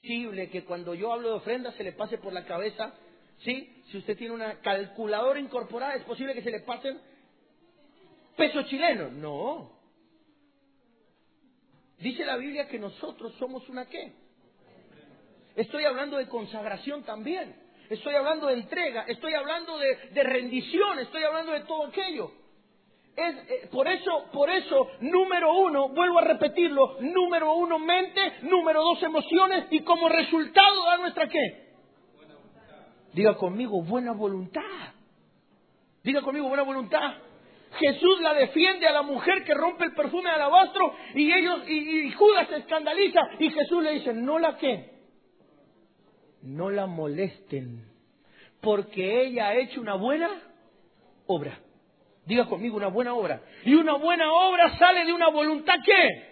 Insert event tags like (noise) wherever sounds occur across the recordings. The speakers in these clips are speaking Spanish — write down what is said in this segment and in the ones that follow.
Posible que cuando yo hablo de ofrenda se le pase por la cabeza, ¿sí? Si usted tiene una calculadora incorporada, es posible que se le pasen pesos chilenos. No. Dice la Biblia que nosotros somos una qué. Estoy hablando de consagración también. Estoy hablando de entrega. Estoy hablando de, de rendición. Estoy hablando de todo aquello. Es, eh, por eso, por eso, número uno, vuelvo a repetirlo, número uno mente, número dos emociones y como resultado da nuestra qué. Diga conmigo, buena voluntad. Diga conmigo, buena voluntad. Jesús la defiende a la mujer que rompe el perfume de alabastro y ellos y, y Judas se escandaliza y Jesús le dice, no la qué, no la molesten, porque ella ha hecho una buena obra. Diga conmigo una buena obra. Y una buena obra sale de una voluntad que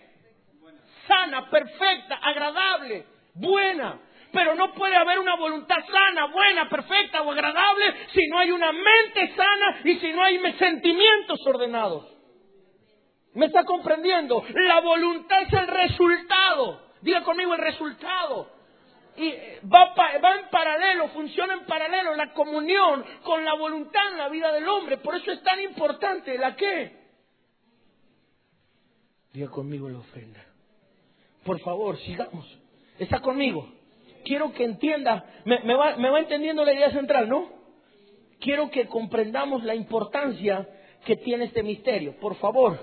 sana, perfecta, agradable, buena. Pero no puede haber una voluntad sana, buena, perfecta o agradable si no hay una mente sana y si no hay sentimientos ordenados. ¿Me está comprendiendo? La voluntad es el resultado. Diga conmigo el resultado. Y va, pa- va en paralelo, funciona en paralelo la comunión con la voluntad en la vida del hombre. Por eso es tan importante la qué. Diga conmigo la ofrenda. Por favor, sigamos. Está conmigo. Quiero que entienda, me, va, me va entendiendo la idea central, ¿no? Quiero que comprendamos la importancia que tiene este misterio. Por favor,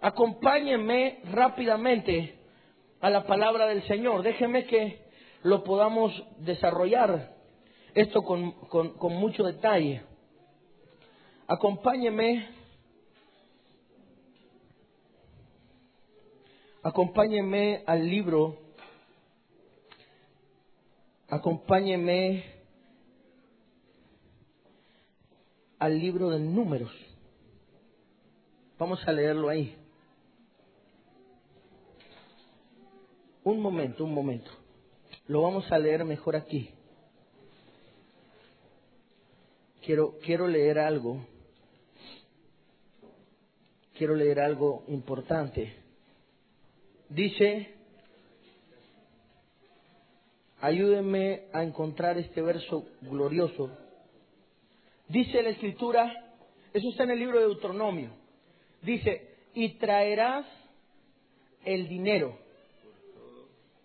acompáñenme rápidamente a la palabra del Señor. Déjenme que lo podamos desarrollar esto con, con- mucho detalle. Acompáñenme, acompáñenme al libro, acompáñenme al libro de números. Vamos a leerlo ahí. Un momento, un momento. Lo vamos a leer mejor aquí. Quiero, quiero leer algo. Quiero leer algo importante. Dice, ayúdenme a encontrar este verso glorioso. Dice la escritura, eso está en el libro de Deuteronomio. Dice, y traerás el dinero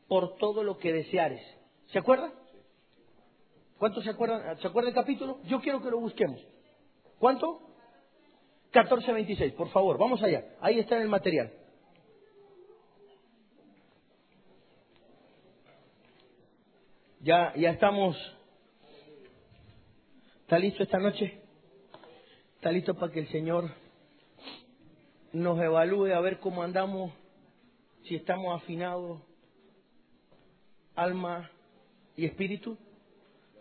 por todo lo que deseares. ¿Se acuerdan? ¿Cuántos se acuerdan? ¿Se acuerda el capítulo? Yo quiero que lo busquemos. ¿Cuánto? 14.26, por favor, vamos allá. Ahí está en el material. Ya, ya estamos. ¿Está listo esta noche? ¿Está listo para que el Señor nos evalúe a ver cómo andamos? Si estamos afinados, alma y espíritu,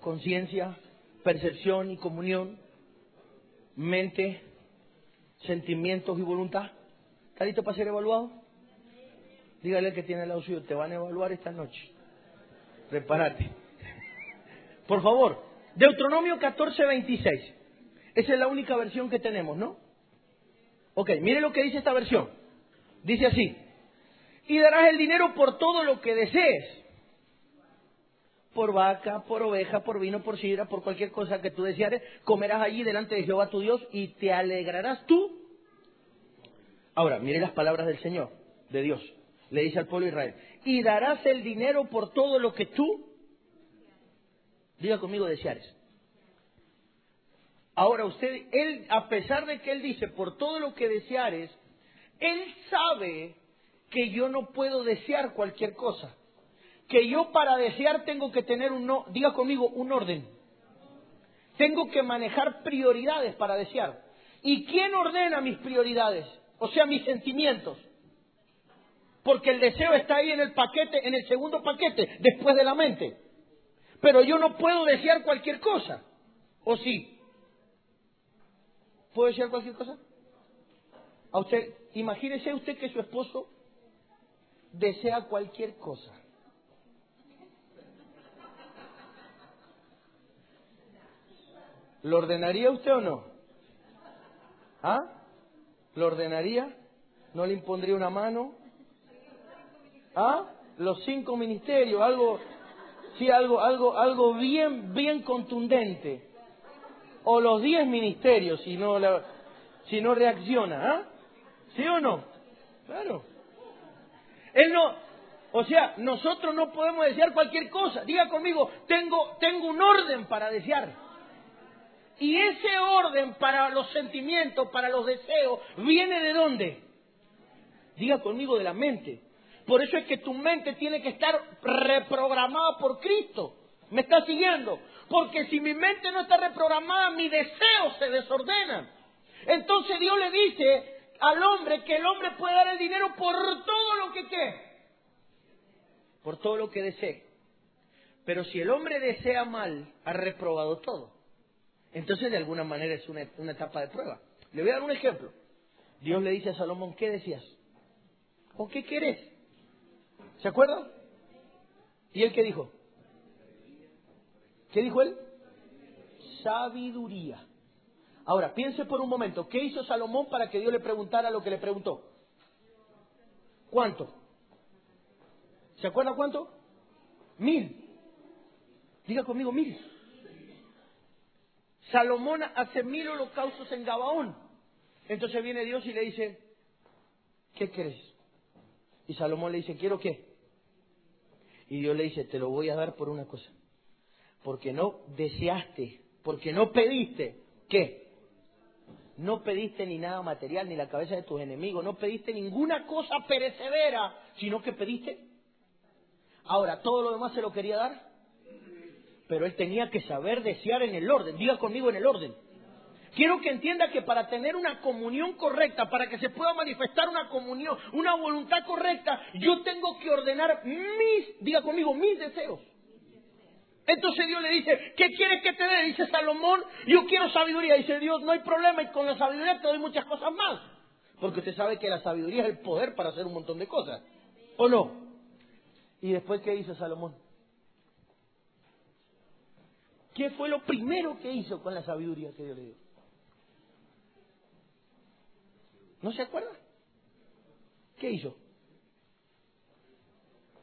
conciencia, percepción y comunión, mente, sentimientos y voluntad. ¿Está listo para ser evaluado? Dígale al que tiene lado suyo, te van a evaluar esta noche. Prepárate. (laughs) Por favor, Deuteronomio 14, 26. Esa es la única versión que tenemos, ¿no? Ok, mire lo que dice esta versión. Dice así, y darás el dinero por todo lo que desees. Por vaca, por oveja, por vino, por sidra, por cualquier cosa que tú deseares, comerás allí delante de Jehová tu Dios y te alegrarás tú. Ahora, mire las palabras del Señor, de Dios. Le dice al pueblo de Israel, y darás el dinero por todo lo que tú, diga conmigo, deseares. Ahora usted, él, a pesar de que él dice, por todo lo que deseares, él sabe que yo no puedo desear cualquier cosa. Que yo para desear tengo que tener un, no, diga conmigo, un orden. Tengo que manejar prioridades para desear. ¿Y quién ordena mis prioridades? O sea, mis sentimientos. Porque el deseo está ahí en el paquete, en el segundo paquete, después de la mente. Pero yo no puedo desear cualquier cosa. ¿O sí? ¿Puedo desear cualquier cosa? A usted, imagínese usted que su esposo desea cualquier cosa. ¿Lo ordenaría usted o no? ¿Ah? ¿Lo ordenaría? ¿No le impondría una mano? ¿Ah? Los cinco ministerios, algo, sí, algo, algo, algo bien, bien contundente. O los diez ministerios, si no, si no reacciona, ¿ah? ¿Sí o no? Claro. Él no, o sea, nosotros no podemos desear cualquier cosa. Diga conmigo, tengo, tengo un orden para desear. Y ese orden para los sentimientos, para los deseos, viene de dónde? Diga conmigo de la mente. Por eso es que tu mente tiene que estar reprogramada por Cristo. ¿Me está siguiendo? Porque si mi mente no está reprogramada, mis deseos se desordenan. Entonces Dios le dice al hombre que el hombre puede dar el dinero por todo lo que quiere. Por todo lo que desee. Pero si el hombre desea mal, ha reprobado todo. Entonces, de alguna manera es una, etapa de prueba. Le voy a dar un ejemplo. Dios le dice a Salomón, ¿qué decías? ¿O qué querés? ¿Se acuerda? ¿Y él qué dijo? ¿Qué dijo él? Sabiduría. Ahora, piense por un momento, ¿qué hizo Salomón para que Dios le preguntara lo que le preguntó? ¿Cuánto? ¿Se acuerda cuánto? Mil. Diga conmigo, mil. Salomón hace mil holocaustos en Gabaón. Entonces viene Dios y le dice, ¿qué crees? Y Salomón le dice, ¿quiero qué? Y Dios le dice, te lo voy a dar por una cosa. Porque no deseaste, porque no pediste, ¿qué? No pediste ni nada material, ni la cabeza de tus enemigos, no pediste ninguna cosa perecedera, sino que pediste. Ahora, ¿todo lo demás se lo quería dar? Pero él tenía que saber desear en el orden. Diga conmigo en el orden. Quiero que entienda que para tener una comunión correcta, para que se pueda manifestar una comunión, una voluntad correcta, yo tengo que ordenar mis, diga conmigo, mis deseos. Entonces Dios le dice, ¿qué quieres que te dé? Dice Salomón, yo quiero sabiduría. Dice Dios, no hay problema y con la sabiduría te doy muchas cosas más. Porque usted sabe que la sabiduría es el poder para hacer un montón de cosas. ¿O no? ¿Y después qué hizo Salomón? ¿Qué fue lo primero que hizo con la sabiduría que Dios le dio? ¿No se acuerda? ¿Qué hizo?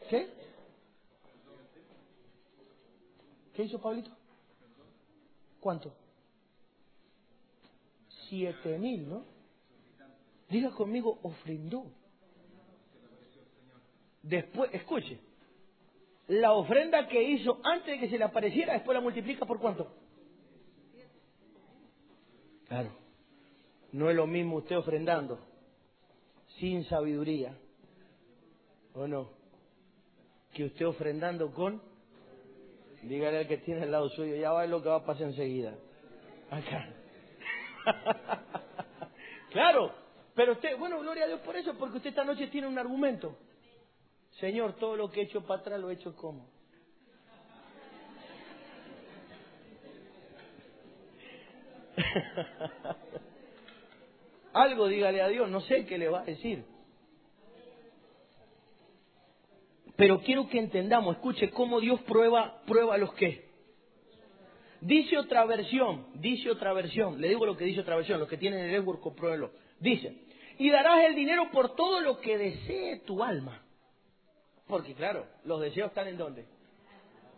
¿Qué? ¿Qué hizo Pablito? ¿Cuánto? Siete mil, ¿no? Diga conmigo, ofrendó. Después, escuche, la ofrenda que hizo antes de que se le apareciera, después la multiplica por cuánto? Claro. No es lo mismo usted ofrendando sin sabiduría, ¿o no? Que usted ofrendando con, dígale al que tiene al lado suyo, ya va lo que va a pasar enseguida. Acá. (laughs) claro, pero usted, bueno, gloria a Dios por eso, porque usted esta noche tiene un argumento. Señor, todo lo que he hecho para atrás lo he hecho como. (laughs) Algo dígale a Dios, no sé qué le va a decir. Pero quiero que entendamos, escuche cómo Dios prueba, prueba los que. Dice otra versión, dice otra versión, le digo lo que dice otra versión, los que tienen el network, compruébenlo. Dice, y darás el dinero por todo lo que desee tu alma. Porque claro, los deseos están en dónde?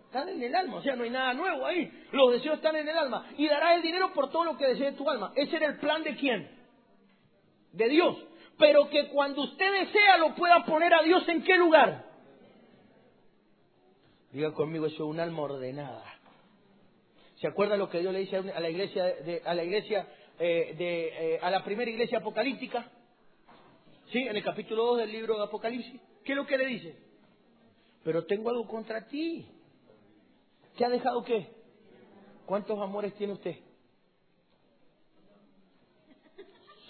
Están en el alma, o sea, no hay nada nuevo ahí. Los deseos están en el alma. Y darás el dinero por todo lo que desee tu alma. Ese era el plan de quién? De Dios. Pero que cuando usted desea lo pueda poner a Dios en qué lugar. Diga conmigo, eso es un alma ordenada. ¿Se acuerda lo que Dios le dice a la iglesia, de, a la iglesia, eh, de, eh, a la primera iglesia apocalíptica? ¿Sí? En el capítulo 2 del libro de Apocalipsis. ¿Qué es lo que le dice? Pero tengo algo contra ti. ¿Qué ha dejado qué? ¿Cuántos amores tiene usted?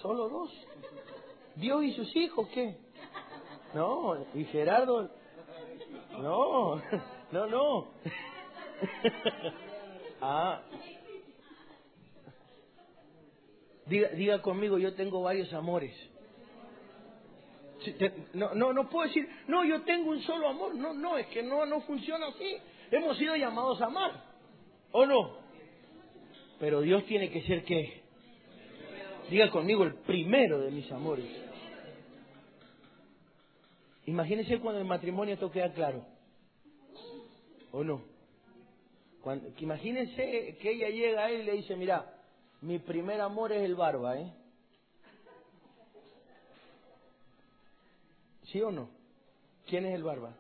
Solo dos. Dios y sus hijos, ¿qué? No, y Gerardo. No, no, no. (laughs) ah. Diga, diga conmigo, yo tengo varios amores. No, no, no puedo decir, no, yo tengo un solo amor. No, no, es que no, no funciona así. Hemos sido llamados a amar. ¿O no? Pero Dios tiene que ser que, diga conmigo, el primero de mis amores. Imagínense cuando el matrimonio esto queda claro. ¿O no? Cuando, imagínense que ella llega a él y le dice, mira, mi primer amor es el barba, ¿eh? ¿Sí o no? ¿Quién es el barba?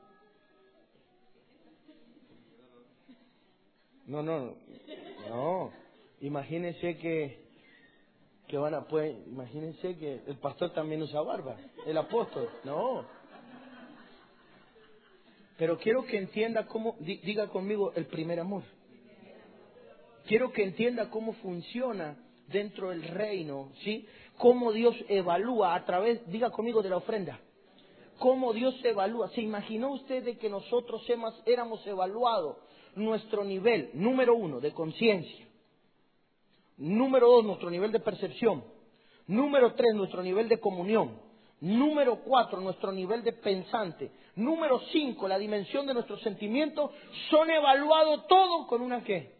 No, no, no. Imagínense que que van a pues imagínense que el pastor también usa barba, el apóstol. No. Pero quiero que entienda cómo diga conmigo el primer amor. Quiero que entienda cómo funciona dentro del reino, ¿sí? Cómo Dios evalúa a través, diga conmigo, de la ofrenda cómo Dios se evalúa. ¿Se imaginó usted de que nosotros éramos evaluados nuestro nivel, número uno, de conciencia? Número dos, nuestro nivel de percepción. Número tres, nuestro nivel de comunión. Número cuatro, nuestro nivel de pensante. Número cinco, la dimensión de nuestros sentimientos. Son evaluados todos con una qué?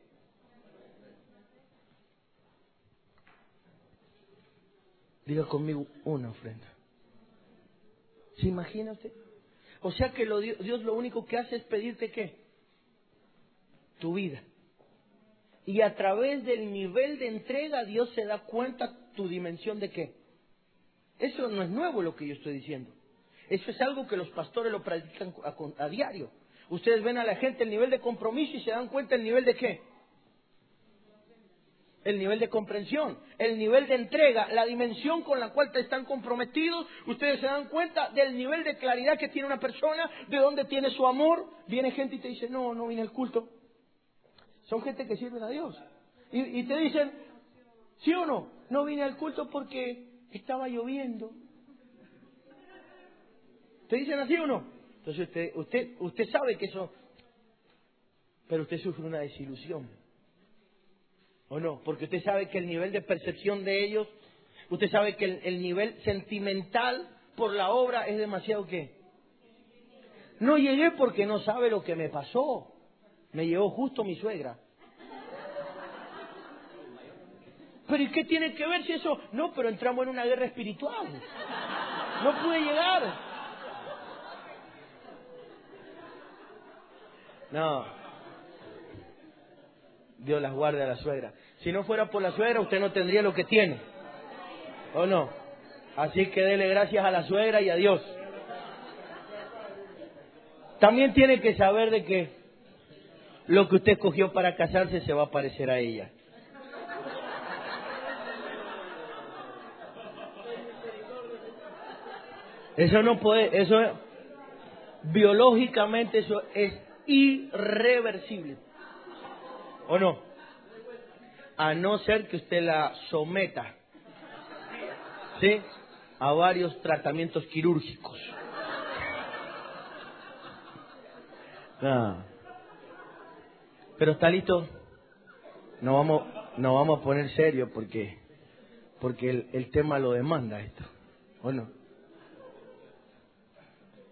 Diga conmigo una ofrenda. ¿Se imagina usted? O sea que lo, Dios lo único que hace es pedirte qué? Tu vida. Y a través del nivel de entrega Dios se da cuenta tu dimensión de qué. Eso no es nuevo lo que yo estoy diciendo. Eso es algo que los pastores lo practican a, a diario. Ustedes ven a la gente el nivel de compromiso y se dan cuenta el nivel de qué el nivel de comprensión, el nivel de entrega, la dimensión con la cual te están comprometidos. Ustedes se dan cuenta del nivel de claridad que tiene una persona, de dónde tiene su amor. Viene gente y te dice, no, no vine al culto. Son gente que sirven a Dios. Y, te dicen, ¿sí o no? No vine al culto porque estaba lloviendo. ¿Te dicen así o no? Entonces usted, usted, usted sabe que eso, pero usted sufre una desilusión. ¿O no? Porque usted sabe que el nivel de percepción de ellos, usted sabe que el, nivel sentimental por la obra es demasiado qué. No llegué porque no sabe lo que me pasó. Me llevó justo mi suegra. Pero ¿y qué tiene que ver si eso? No, pero entramos en una guerra espiritual. No pude llegar. No. Dios las guarde a la suegra. Si no fuera por la suegra, usted no tendría lo que tiene. ¿O no? Así que dele gracias a la suegra y a Dios. También tiene que saber de que lo que usted escogió para casarse se va a parecer a ella. Eso no puede, eso biológicamente eso es irreversible. ¿O no? A no ser que usted la someta, ¿sí? A varios tratamientos quirúrgicos. Pero está listo. No vamos, no vamos a poner serio porque, porque el, el tema lo demanda esto. ¿O no?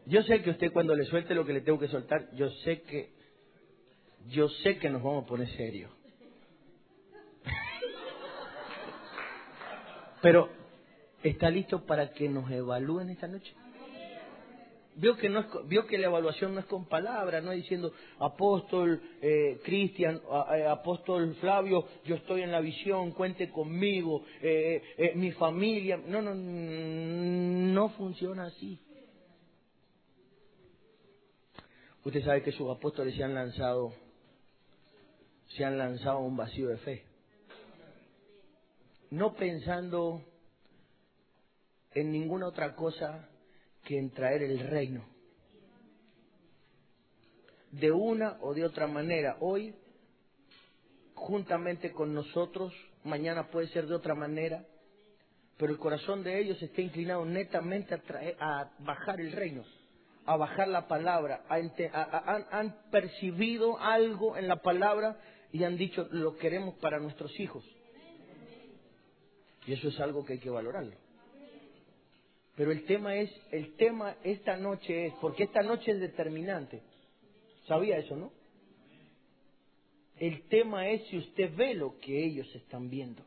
Yo sé que usted cuando le suelte lo que le tengo que soltar, yo sé que yo sé que nos vamos a poner serios. Pero, ¿está listo para que nos evalúen esta noche? Vio que, no es, vio que la evaluación no es con palabras, no es diciendo apóstol eh, Cristian, eh, apóstol Flavio, yo estoy en la visión, cuente conmigo, eh, eh, mi familia. No, no, no funciona así. Usted sabe que sus apóstoles se han lanzado se han lanzado a un vacío de fe. No pensando en ninguna otra cosa que en traer el reino. De una o de otra manera. Hoy, juntamente con nosotros, mañana puede ser de otra manera, pero el corazón de ellos está inclinado netamente a, traer, a bajar el reino, a bajar la palabra, han percibido algo en la palabra y han dicho, lo queremos para nuestros hijos. Y eso es algo que hay que valorarlo. Pero el tema es, el tema esta noche es, porque esta noche es determinante. ¿Sabía eso, no? El tema es si usted ve lo que ellos están viendo.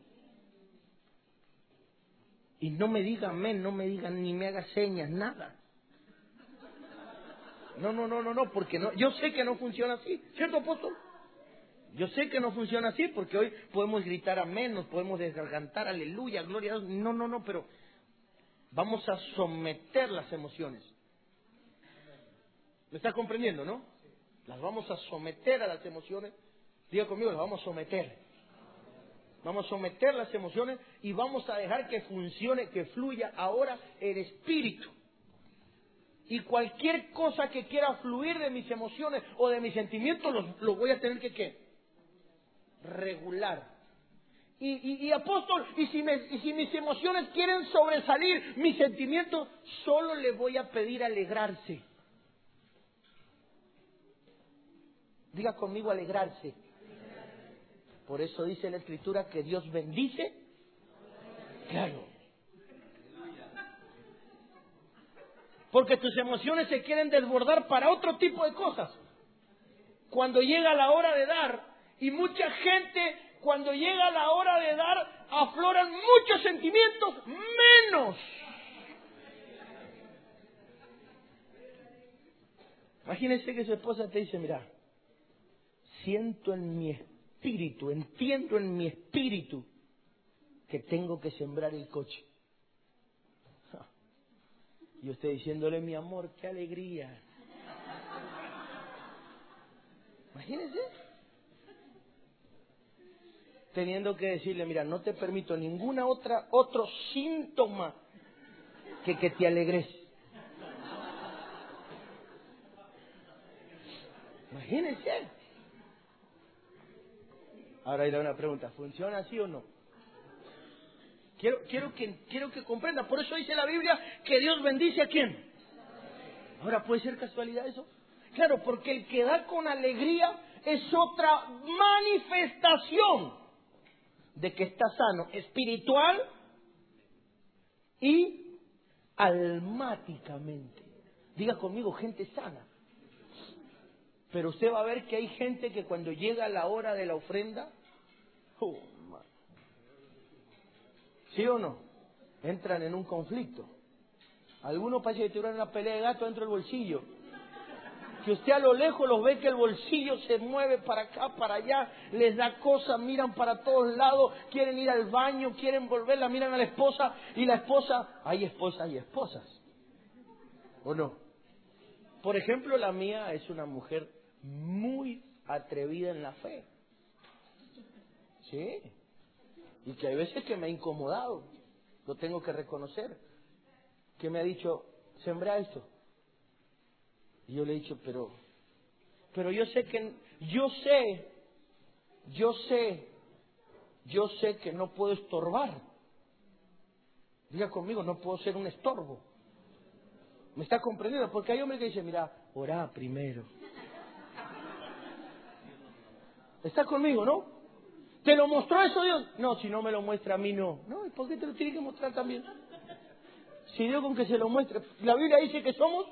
Y no me digan amén, no me digan ni me haga señas, nada. No, no, no, no, no, porque no, yo sé que no funciona así, ¿cierto, apóstol? Yo sé que no funciona así porque hoy podemos gritar amén, nos podemos desgargantar, aleluya, gloria a Dios. No, no, no, pero vamos a someter las emociones. ¿Me estás comprendiendo, no? Las vamos a someter a las emociones. Diga conmigo, las vamos a someter. Vamos a someter las emociones y vamos a dejar que funcione, que fluya ahora el espíritu. Y cualquier cosa que quiera fluir de mis emociones o de mis sentimientos, lo, voy a tener que ¿qué? Regular. Y, apóstol, y si, y si mis emociones quieren sobresalir, mis sentimientos, solo le voy a pedir alegrarse. Diga conmigo alegrarse. Por eso dice la escritura que Dios bendice. Claro. Porque tus emociones se quieren desbordar para otro tipo de cosas. Cuando llega la hora de dar, y mucha gente, cuando llega la hora de dar, afloran muchos sentimientos menos. Imagínense que su esposa te dice, mira, siento en mi espíritu, entiendo en mi espíritu que tengo que sembrar el coche. Y usted diciéndole, mi amor, qué alegría. Imagínense. Teniendo que decirle, mira, no te permito ninguna otra, otro síntoma que que te alegres. Imagínense. Ahora hay una pregunta, ¿funciona así o no? Quiero, quiero, que, quiero que comprenda, por eso dice la Biblia que Dios bendice a quién. Ahora, ¿puede ser casualidad eso? Claro, porque el que da con alegría es otra manifestación de que está sano espiritual y almáticamente. Diga conmigo, gente sana. Pero usted va a ver que hay gente que cuando llega la hora de la ofrenda, oh, ¿sí o no? Entran en un conflicto. Algunos parece que tuvieron una pelea de gato dentro del bolsillo. Que usted a lo lejos los ve que el bolsillo se mueve para acá, para allá, les da cosas, miran para todos lados, quieren ir al baño, quieren volverla, miran a la esposa y la esposa, hay esposas y esposas. ¿O no? Por ejemplo, la mía es una mujer muy atrevida en la fe. Sí. Y que hay veces que me ha incomodado, lo tengo que reconocer. Que me ha dicho, sembra esto. Y yo le he dicho, pero, pero yo sé que, yo sé, yo sé, yo sé que no puedo estorbar. Diga conmigo, no puedo ser un estorbo. ¿Me está comprendiendo? Porque hay hombres que dicen, mira, orá primero. ¿Estás conmigo, no? ¿Te lo mostró eso Dios? No, si no me lo muestra a mí, no. No, ¿y por qué te lo tiene que mostrar también? Si Dios con que se lo muestre. La Biblia dice que somos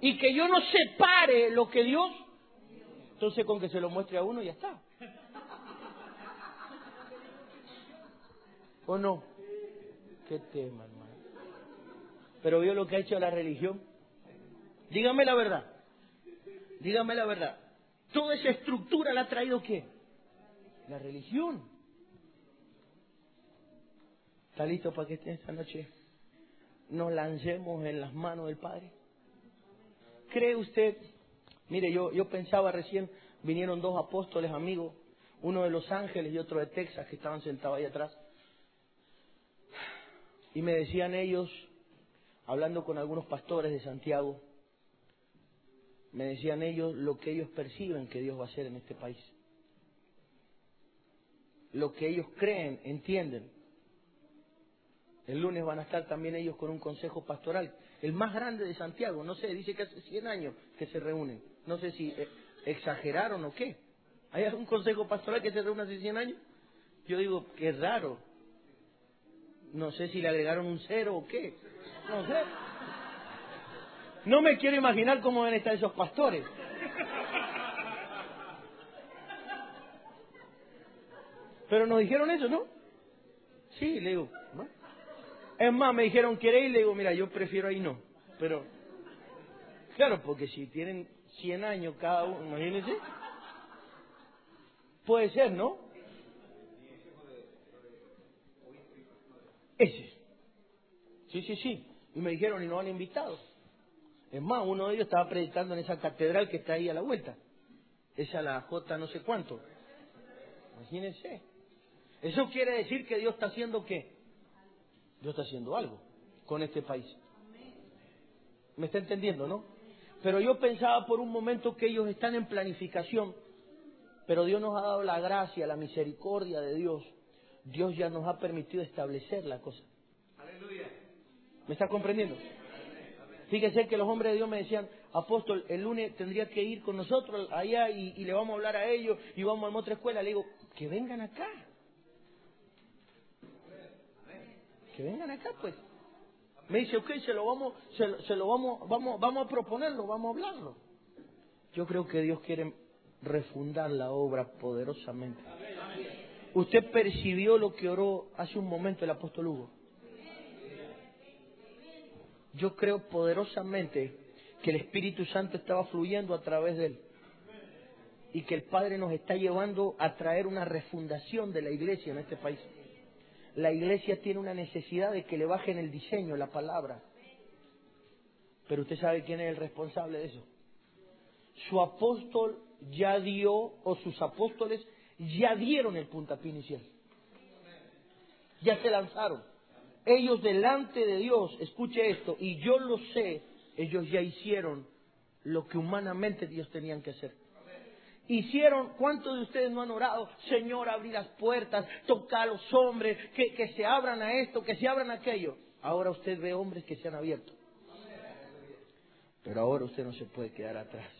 y que yo no separe lo que Dios, entonces con que se lo muestre a uno ya está. ¿O no? Qué tema, hermano. Pero vio lo que ha hecho la religión. Dígame la verdad. Dígame la verdad. Toda esa estructura la ha traído qué? La religión. ¿Está listo para que esta noche nos lancemos en las manos del Padre? ¿Cree usted? Mire, yo, yo pensaba recién, vinieron dos apóstoles amigos, uno de Los Ángeles y otro de Texas, que estaban sentados ahí atrás. Y me decían ellos, hablando con algunos pastores de Santiago, me decían ellos lo que ellos perciben que Dios va a hacer en este país. Lo que ellos creen, entienden. El lunes van a estar también ellos con un consejo pastoral el más grande de Santiago. No sé, dice que hace 100 años que se reúnen. No sé si eh, exageraron o qué. ¿Hay algún consejo pastoral que se reúna hace 100 años? Yo digo, qué raro. No sé si le agregaron un cero o qué. No sé. No me quiero imaginar cómo deben estar esos pastores. Pero nos dijeron eso, ¿no? Sí, le digo. Es más, me dijeron, ¿quiere ir? Le digo, mira, yo prefiero ahí no. Pero, claro, porque si tienen 100 años cada uno, imagínense. Puede ser, ¿no? Ese. Sí, sí, sí. Y me dijeron, y no han invitado. Es más, uno de ellos estaba predicando en esa catedral que está ahí a la vuelta. Esa la J no sé cuánto. Imagínense. Eso quiere decir que Dios está haciendo qué? Dios está haciendo algo con este país. ¿Me está entendiendo, no? Pero yo pensaba por un momento que ellos están en planificación, pero Dios nos ha dado la gracia, la misericordia de Dios. Dios ya nos ha permitido establecer la cosa. ¿Me está comprendiendo? Fíjese que los hombres de Dios me decían, apóstol, el lunes tendría que ir con nosotros allá y, le vamos a hablar a ellos y vamos a otra escuela. Le digo, que vengan acá. Que vengan acá, pues. Me dice, ok, se lo vamos, se, lo vamos, vamos, vamos a proponerlo, vamos a hablarlo. Yo creo que Dios quiere refundar la obra poderosamente. Usted percibió lo que oró hace un momento el apóstol Hugo. Yo creo poderosamente que el Espíritu Santo estaba fluyendo a través de él y que el Padre nos está llevando a traer una refundación de la iglesia en este país la iglesia tiene una necesidad de que le bajen el diseño, la palabra. Pero usted sabe quién es el responsable de eso. Su apóstol ya dio, o sus apóstoles ya dieron el puntapié inicial. Ya se lanzaron. Ellos delante de Dios, escuche esto, y yo lo sé, ellos ya hicieron lo que humanamente Dios tenían que hacer. Hicieron, ¿cuántos de ustedes no han orado? Señor, abrir las puertas, tocar a los hombres, que, que se abran a esto, que se abran a aquello. Ahora usted ve hombres que se han abierto. Pero ahora usted no se puede quedar atrás.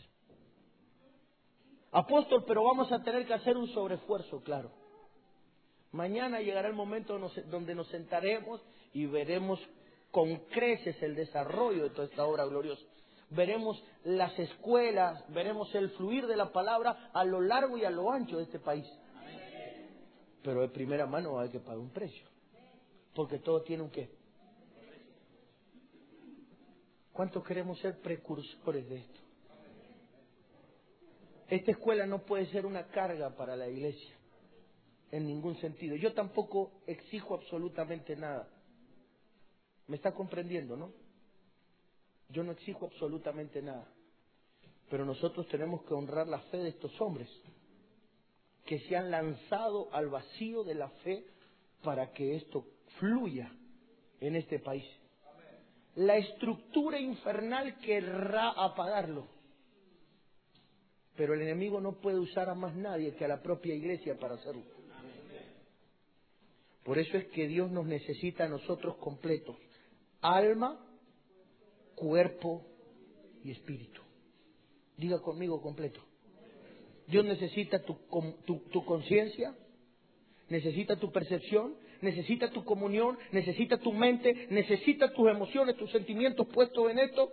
Apóstol, pero vamos a tener que hacer un sobreesfuerzo, claro. Mañana llegará el momento donde nos sentaremos y veremos con creces el desarrollo de toda esta obra gloriosa veremos las escuelas, veremos el fluir de la palabra a lo largo y a lo ancho de este país. Pero de primera mano hay que pagar un precio, porque todo tiene un qué. ¿Cuántos queremos ser precursores de esto? Esta escuela no puede ser una carga para la iglesia, en ningún sentido. Yo tampoco exijo absolutamente nada. ¿Me está comprendiendo, no? Yo no exijo absolutamente nada. Pero nosotros tenemos que honrar la fe de estos hombres que se han lanzado al vacío de la fe para que esto fluya en este país. La estructura infernal querrá apagarlo. Pero el enemigo no puede usar a más nadie que a la propia iglesia para hacerlo. Por eso es que Dios nos necesita a nosotros completos. Alma, cuerpo y espíritu. Diga conmigo completo. Dios necesita tu, tu, conciencia, necesita tu percepción, necesita tu comunión, necesita tu mente, necesita tus emociones, tus sentimientos puestos en esto,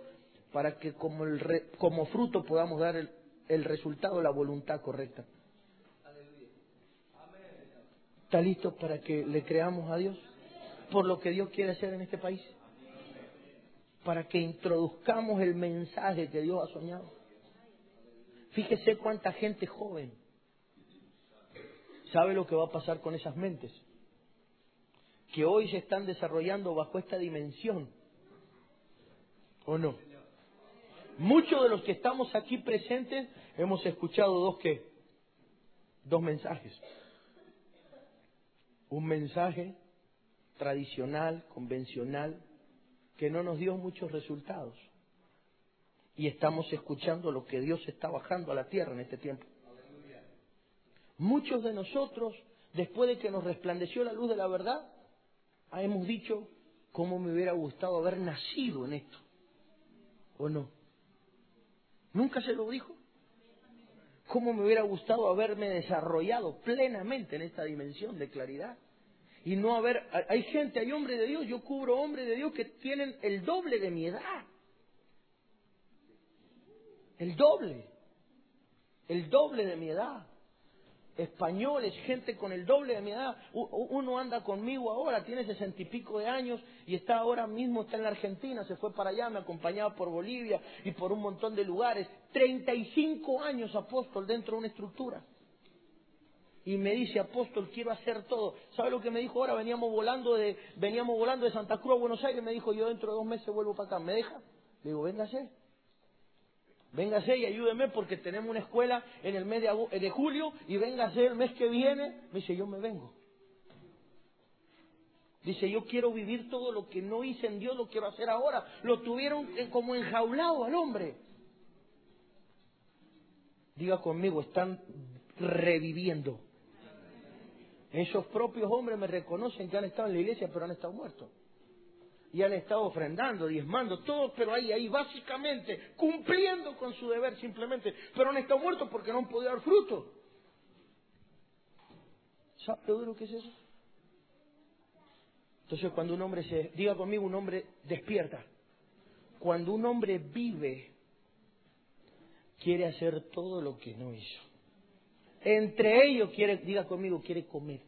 para que como, el como fruto podamos dar el, el resultado, la voluntad correcta. ¿Está listo para que le creamos a Dios por lo que Dios quiere hacer en este país? Para que introduzcamos el mensaje que Dios ha soñado. Fíjese cuánta gente joven sabe lo que va a pasar con esas mentes, que hoy se están desarrollando bajo esta dimensión, ¿o no? Muchos de los que estamos aquí presentes hemos escuchado dos que dos mensajes. Un mensaje tradicional, convencional, que no nos dio muchos resultados. Y estamos escuchando lo que Dios está bajando a la tierra en este tiempo. Muchos de nosotros, después de que nos resplandeció la luz de la verdad, hemos dicho cómo me hubiera gustado haber nacido en esto. ¿O no? ¿Nunca se lo dijo? ¿Cómo me hubiera gustado haberme desarrollado plenamente en esta dimensión de claridad? Y no haber, hay gente, hay hombres de Dios, yo cubro hombres de Dios que tienen el doble de mi edad. El doble. El doble de mi edad españoles, gente con el doble de mi edad. Uno anda conmigo ahora, tiene sesenta y pico de años y está ahora mismo, está en la Argentina, se fue para allá, me acompañaba por Bolivia y por un montón de lugares. Treinta y cinco años apóstol dentro de una estructura. Y me dice, apóstol, quiero hacer todo. ¿Sabe lo que me dijo ahora? Veníamos volando de, veníamos volando de Santa Cruz a Buenos Aires, me dijo, yo dentro de dos meses vuelvo para acá. ¿Me deja? Le digo, véngase. Véngase y ayúdeme porque tenemos una escuela en el mes de, julio y véngase el mes que viene. Me dice, yo me vengo. Dice, yo quiero vivir todo lo que no hice en Dios, lo quiero hacer ahora. Lo tuvieron como enjaulado al hombre. Diga conmigo, están reviviendo. Esos propios hombres me reconocen que han estado en la iglesia, pero han estado muertos y han estado ofrendando, diezmando, todo, pero ahí, ahí, básicamente, cumpliendo con su deber simplemente, pero han estado muertos porque no han podido dar fruto. ¿Sabe lo duro que es eso? Entonces cuando un hombre se, diga conmigo, un hombre despierta, cuando un hombre vive, quiere hacer todo lo que no hizo. Entre ellos quiere, diga conmigo, quiere comer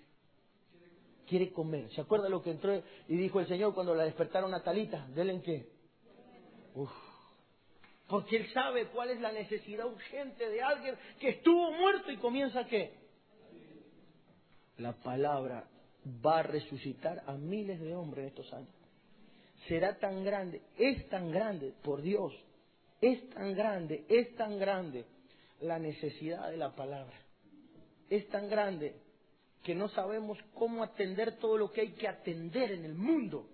quiere comer. ¿Se acuerda lo que entró y dijo el Señor cuando la despertaron a Talita? ¿Del en qué? Uf. Porque Él sabe cuál es la necesidad urgente de alguien que estuvo muerto y comienza qué? La palabra va a resucitar a miles de hombres en estos años. Será tan grande, es tan grande, por Dios, es tan grande, es tan grande la necesidad de la palabra. Es tan grande que no sabemos cómo atender todo lo que hay que atender en el mundo.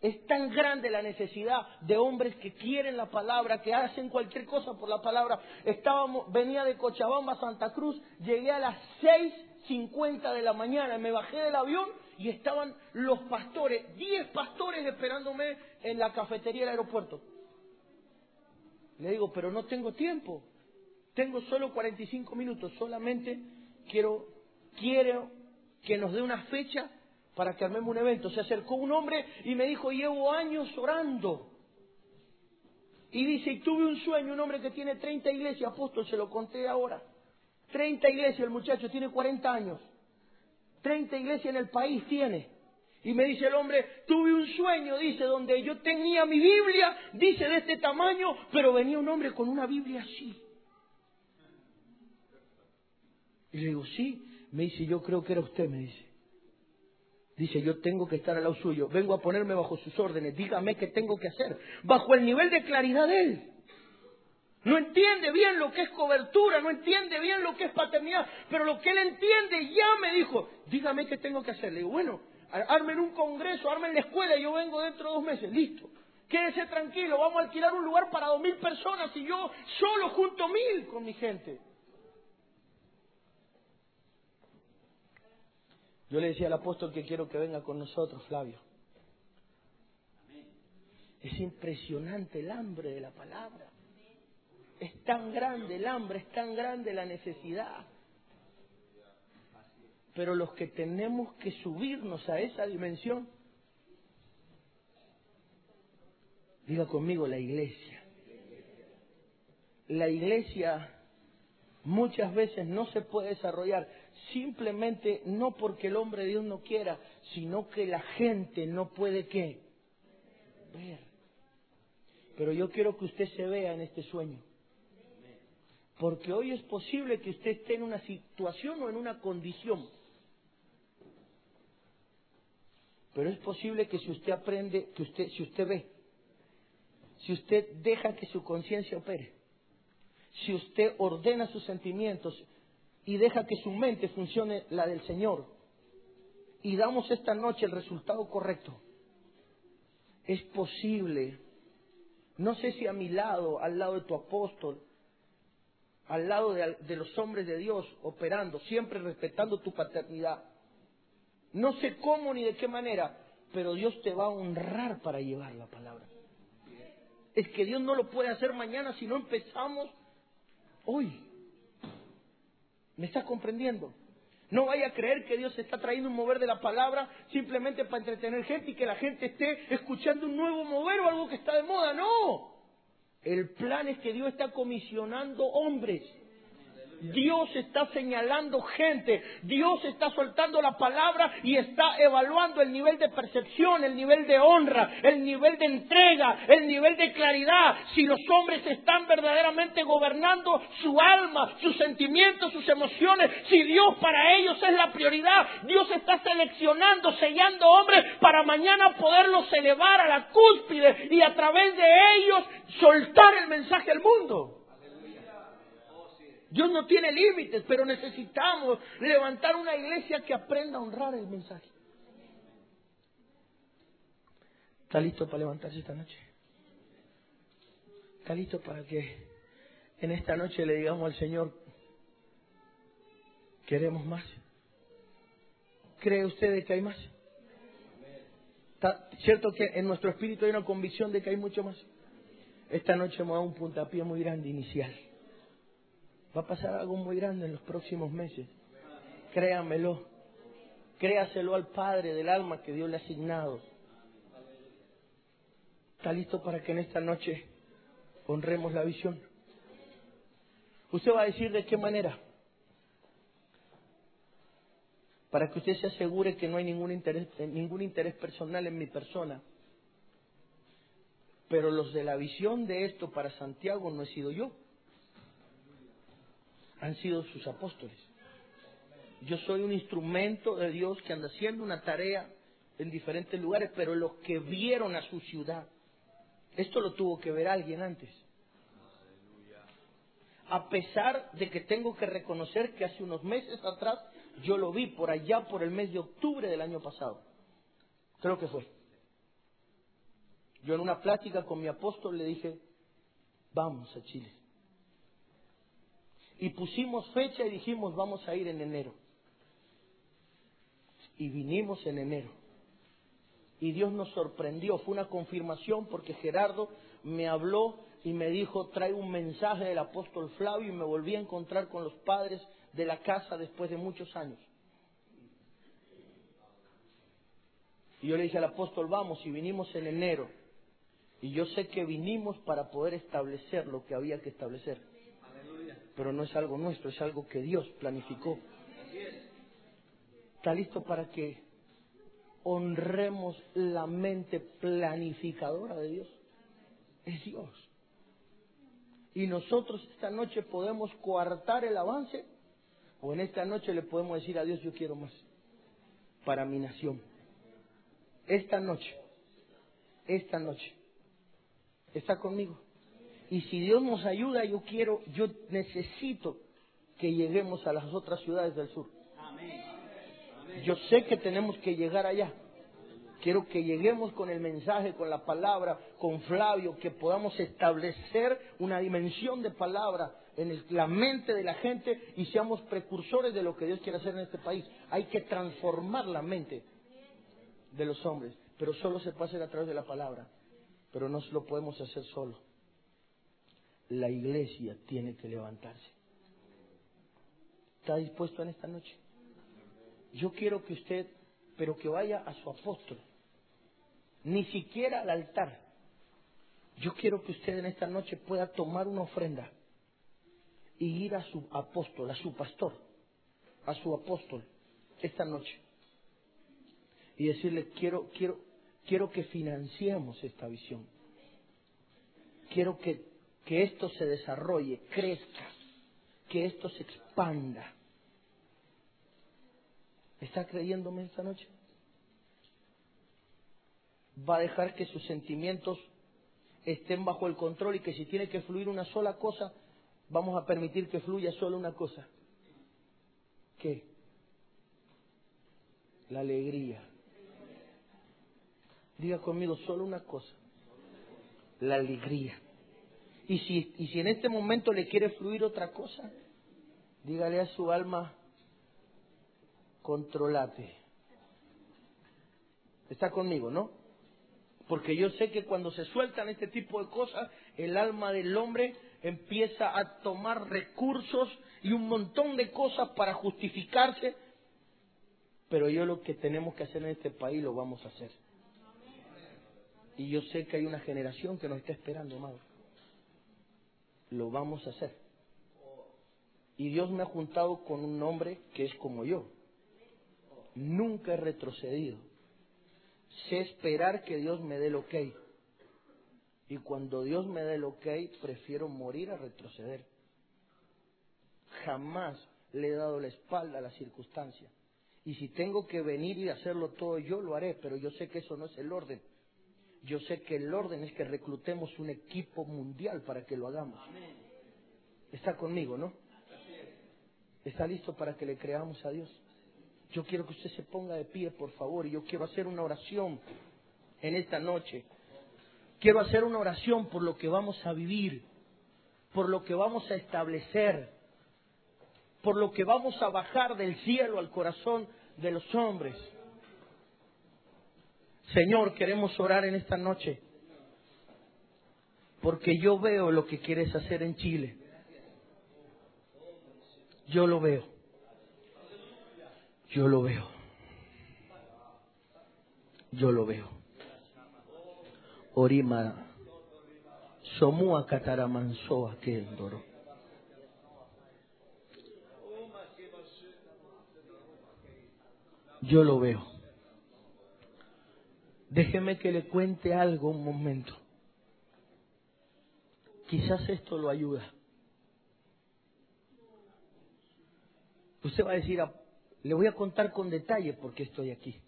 Es tan grande la necesidad de hombres que quieren la palabra, que hacen cualquier cosa por la palabra. Estábamos, venía de Cochabamba a Santa Cruz, llegué a las 6.50 de la mañana, me bajé del avión y estaban los pastores, 10 pastores esperándome en la cafetería del aeropuerto. Le digo, pero no tengo tiempo, tengo solo 45 minutos, solamente quiero, quiero que nos dé una fecha para que armemos un evento. Se acercó un hombre y me dijo, llevo años orando. Y dice, tuve un sueño, un hombre que tiene 30 iglesias, apóstol, se lo conté ahora. 30 iglesias, el muchacho tiene 40 años. 30 iglesias en el país tiene. Y me dice el hombre, tuve un sueño, dice, donde yo tenía mi Biblia, dice, de este tamaño, pero venía un hombre con una Biblia así. Y le digo, sí. Me dice, yo creo que era usted, me dice. Dice, yo tengo que estar al lado suyo. Vengo a ponerme bajo sus órdenes. Dígame qué tengo que hacer. Bajo el nivel de claridad de él. No entiende bien lo que es cobertura, no entiende bien lo que es paternidad, pero lo que él entiende ya me dijo, dígame qué tengo que hacer. Le digo, bueno, armen un congreso, armen la escuela, yo vengo dentro de dos meses, listo. Quédese tranquilo, vamos a alquilar un lugar para dos mil personas y yo solo junto mil con mi gente. Yo le decía al apóstol que quiero que venga con nosotros, Flavio. Es impresionante el hambre de la palabra. Es tan grande el hambre, es tan grande la necesidad. Pero los que tenemos que subirnos a esa dimensión, diga conmigo la iglesia. La iglesia muchas veces no se puede desarrollar simplemente no porque el hombre de Dios no quiera, sino que la gente no puede qué? Ver. Pero yo quiero que usted se vea en este sueño. Porque hoy es posible que usted esté en una situación o en una condición. Pero es posible que si usted aprende, que usted, si usted ve, si usted deja que su conciencia opere, si usted ordena sus sentimientos, y deja que su mente funcione la del Señor y damos esta noche el resultado correcto, es posible, no sé si a mi lado, al lado de tu apóstol, al lado de, los hombres de Dios operando, siempre respetando tu paternidad, no sé cómo ni de qué manera, pero Dios te va a honrar para llevar la palabra. es que Dios no lo puede hacer mañana si no empezamos hoy. ¿Me está comprendiendo? No vaya a creer que Dios está trayendo un mover de la palabra simplemente para entretener gente y que la gente esté escuchando un nuevo mover o algo que está de moda. No. El plan es que Dios está comisionando hombres Dios está señalando gente, Dios está soltando la palabra y está evaluando el nivel de percepción, el nivel de honra, el nivel de entrega, el nivel de claridad. Si los hombres están verdaderamente gobernando su alma, sus sentimientos, sus emociones, si Dios para ellos es la prioridad, Dios está seleccionando, sellando hombres para mañana poderlos elevar a la cúspide y a través de ellos soltar el mensaje al mundo. Dios no tiene límites, pero necesitamos levantar una iglesia que aprenda a honrar el mensaje. ¿Está listo para levantarse esta noche? ¿Está listo para que en esta noche le digamos al Señor, queremos más? ¿Cree usted que hay más? ¿Está cierto que en nuestro espíritu hay una convicción de que hay mucho más? Esta noche hemos dado un puntapié muy grande inicial. Va a pasar algo muy grande en los próximos meses. Créamelo. Créaselo al Padre del alma que Dios le ha asignado. ¿Está listo para que en esta noche honremos la visión? Usted va a decir de qué manera. Para que usted se asegure que no hay ningún interés, ningún interés personal en mi persona. Pero los de la visión de esto para Santiago no he sido yo han sido sus apóstoles. Yo soy un instrumento de Dios que anda haciendo una tarea en diferentes lugares, pero los que vieron a su ciudad, esto lo tuvo que ver alguien antes. A pesar de que tengo que reconocer que hace unos meses atrás yo lo vi por allá por el mes de octubre del año pasado. Creo que fue. Yo en una plática con mi apóstol le dije, vamos a Chile y pusimos fecha y dijimos vamos a ir en enero. Y vinimos en enero. Y Dios nos sorprendió, fue una confirmación porque Gerardo me habló y me dijo, trae un mensaje del apóstol Flavio y me volví a encontrar con los padres de la casa después de muchos años. Y yo le dije al apóstol, vamos, y vinimos en enero. Y yo sé que vinimos para poder establecer lo que había que establecer pero no es algo nuestro, es algo que Dios planificó. ¿Está listo para que honremos la mente planificadora de Dios? Es Dios. Y nosotros esta noche podemos coartar el avance o en esta noche le podemos decir a Dios yo quiero más para mi nación. Esta noche, esta noche, ¿está conmigo? Y si Dios nos ayuda, yo quiero, yo necesito que lleguemos a las otras ciudades del sur. Yo sé que tenemos que llegar allá. Quiero que lleguemos con el mensaje, con la palabra, con Flavio, que podamos establecer una dimensión de palabra en la mente de la gente y seamos precursores de lo que Dios quiere hacer en este país. Hay que transformar la mente de los hombres, pero solo se puede hacer a través de la palabra, pero no lo podemos hacer solo la iglesia tiene que levantarse. ¿Está dispuesto en esta noche? Yo quiero que usted, pero que vaya a su apóstol, ni siquiera al altar. Yo quiero que usted en esta noche pueda tomar una ofrenda y ir a su apóstol, a su pastor, a su apóstol, esta noche. Y decirle, quiero, quiero, quiero que financiemos esta visión. Quiero que que esto se desarrolle, crezca, que esto se expanda. ¿Está creyéndome esta noche? Va a dejar que sus sentimientos estén bajo el control y que si tiene que fluir una sola cosa, vamos a permitir que fluya solo una cosa. ¿Qué? La alegría. Diga conmigo solo una cosa. La alegría. Y si, y si en este momento le quiere fluir otra cosa, dígale a su alma, controlate. Está conmigo, ¿no? Porque yo sé que cuando se sueltan este tipo de cosas, el alma del hombre empieza a tomar recursos y un montón de cosas para justificarse. Pero yo lo que tenemos que hacer en este país lo vamos a hacer. Y yo sé que hay una generación que nos está esperando, amado. Lo vamos a hacer. Y Dios me ha juntado con un hombre que es como yo. Nunca he retrocedido. Sé esperar que Dios me dé el ok. Y cuando Dios me dé el ok, prefiero morir a retroceder. Jamás le he dado la espalda a la circunstancia. Y si tengo que venir y hacerlo todo, yo lo haré, pero yo sé que eso no es el orden. Yo sé que el orden es que reclutemos un equipo mundial para que lo hagamos. Está conmigo, ¿no? ¿Está listo para que le creamos a Dios? Yo quiero que usted se ponga de pie, por favor, y yo quiero hacer una oración en esta noche. Quiero hacer una oración por lo que vamos a vivir, por lo que vamos a establecer, por lo que vamos a bajar del cielo al corazón de los hombres. Señor, queremos orar en esta noche, porque yo veo lo que quieres hacer en Chile. Yo lo veo. Yo lo veo. Yo lo veo. Orima. Somua cataramansoa kendoro. Yo lo veo. Déjeme que le cuente algo un momento. Quizás esto lo ayuda. Usted va a decir, ah, le voy a contar con detalle por qué estoy aquí.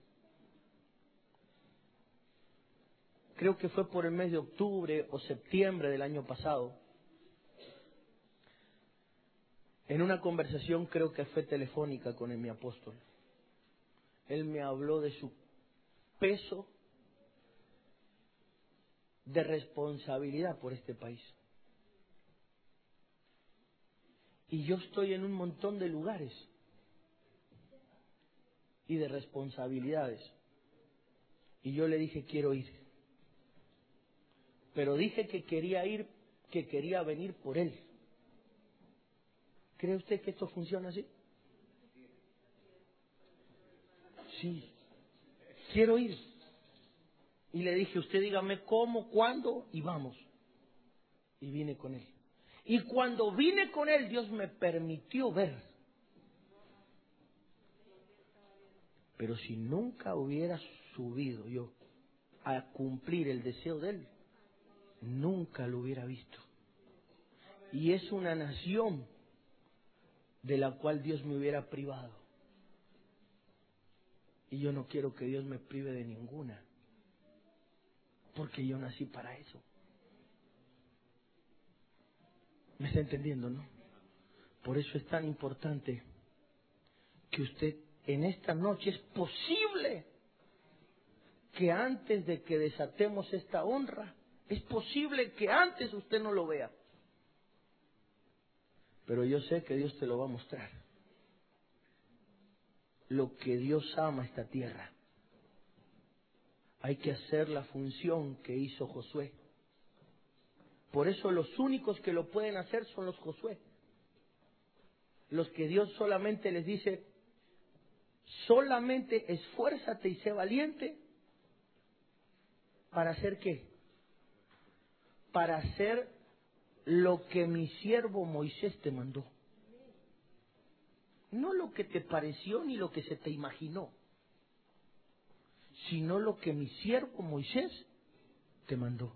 Creo que fue por el mes de octubre o septiembre del año pasado. En una conversación, creo que fue telefónica con mi apóstol, él me habló de su peso de responsabilidad por este país. Y yo estoy en un montón de lugares y de responsabilidades. Y yo le dije, quiero ir. Pero dije que quería ir, que quería venir por él. ¿Cree usted que esto funciona así? Sí, quiero ir. Y le dije, usted dígame cómo, cuándo y vamos. Y vine con él. Y cuando vine con él, Dios me permitió ver. Pero si nunca hubiera subido yo a cumplir el deseo de él, nunca lo hubiera visto. Y es una nación de la cual Dios me hubiera privado. Y yo no quiero que Dios me prive de ninguna, porque yo nací para eso. ¿Me está entendiendo, no? Por eso es tan importante que usted en esta noche es posible que antes de que desatemos esta honra, es posible que antes usted no lo vea. Pero yo sé que Dios te lo va a mostrar. Lo que Dios ama esta tierra. Hay que hacer la función que hizo Josué. Por eso los únicos que lo pueden hacer son los Josué. Los que Dios solamente les dice, solamente esfuérzate y sé valiente. ¿Para hacer qué? Para hacer lo que mi siervo Moisés te mandó. No lo que te pareció ni lo que se te imaginó, sino lo que mi siervo Moisés te mandó.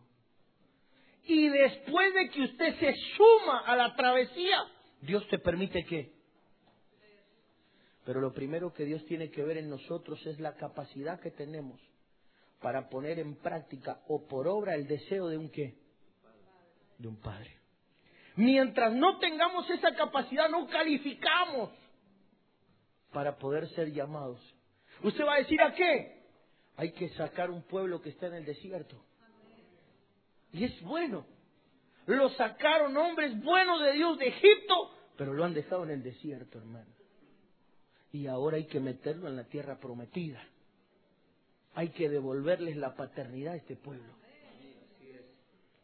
Y después de que usted se suma a la travesía, Dios te permite que. Pero lo primero que Dios tiene que ver en nosotros es la capacidad que tenemos para poner en práctica o por obra el deseo de un qué? De un padre. Mientras no tengamos esa capacidad, no calificamos para poder ser llamados. Usted va a decir a qué? Hay que sacar un pueblo que está en el desierto. Y es bueno. Lo sacaron hombres buenos de Dios de Egipto, pero lo han dejado en el desierto, hermano. Y ahora hay que meterlo en la tierra prometida. Hay que devolverles la paternidad a este pueblo.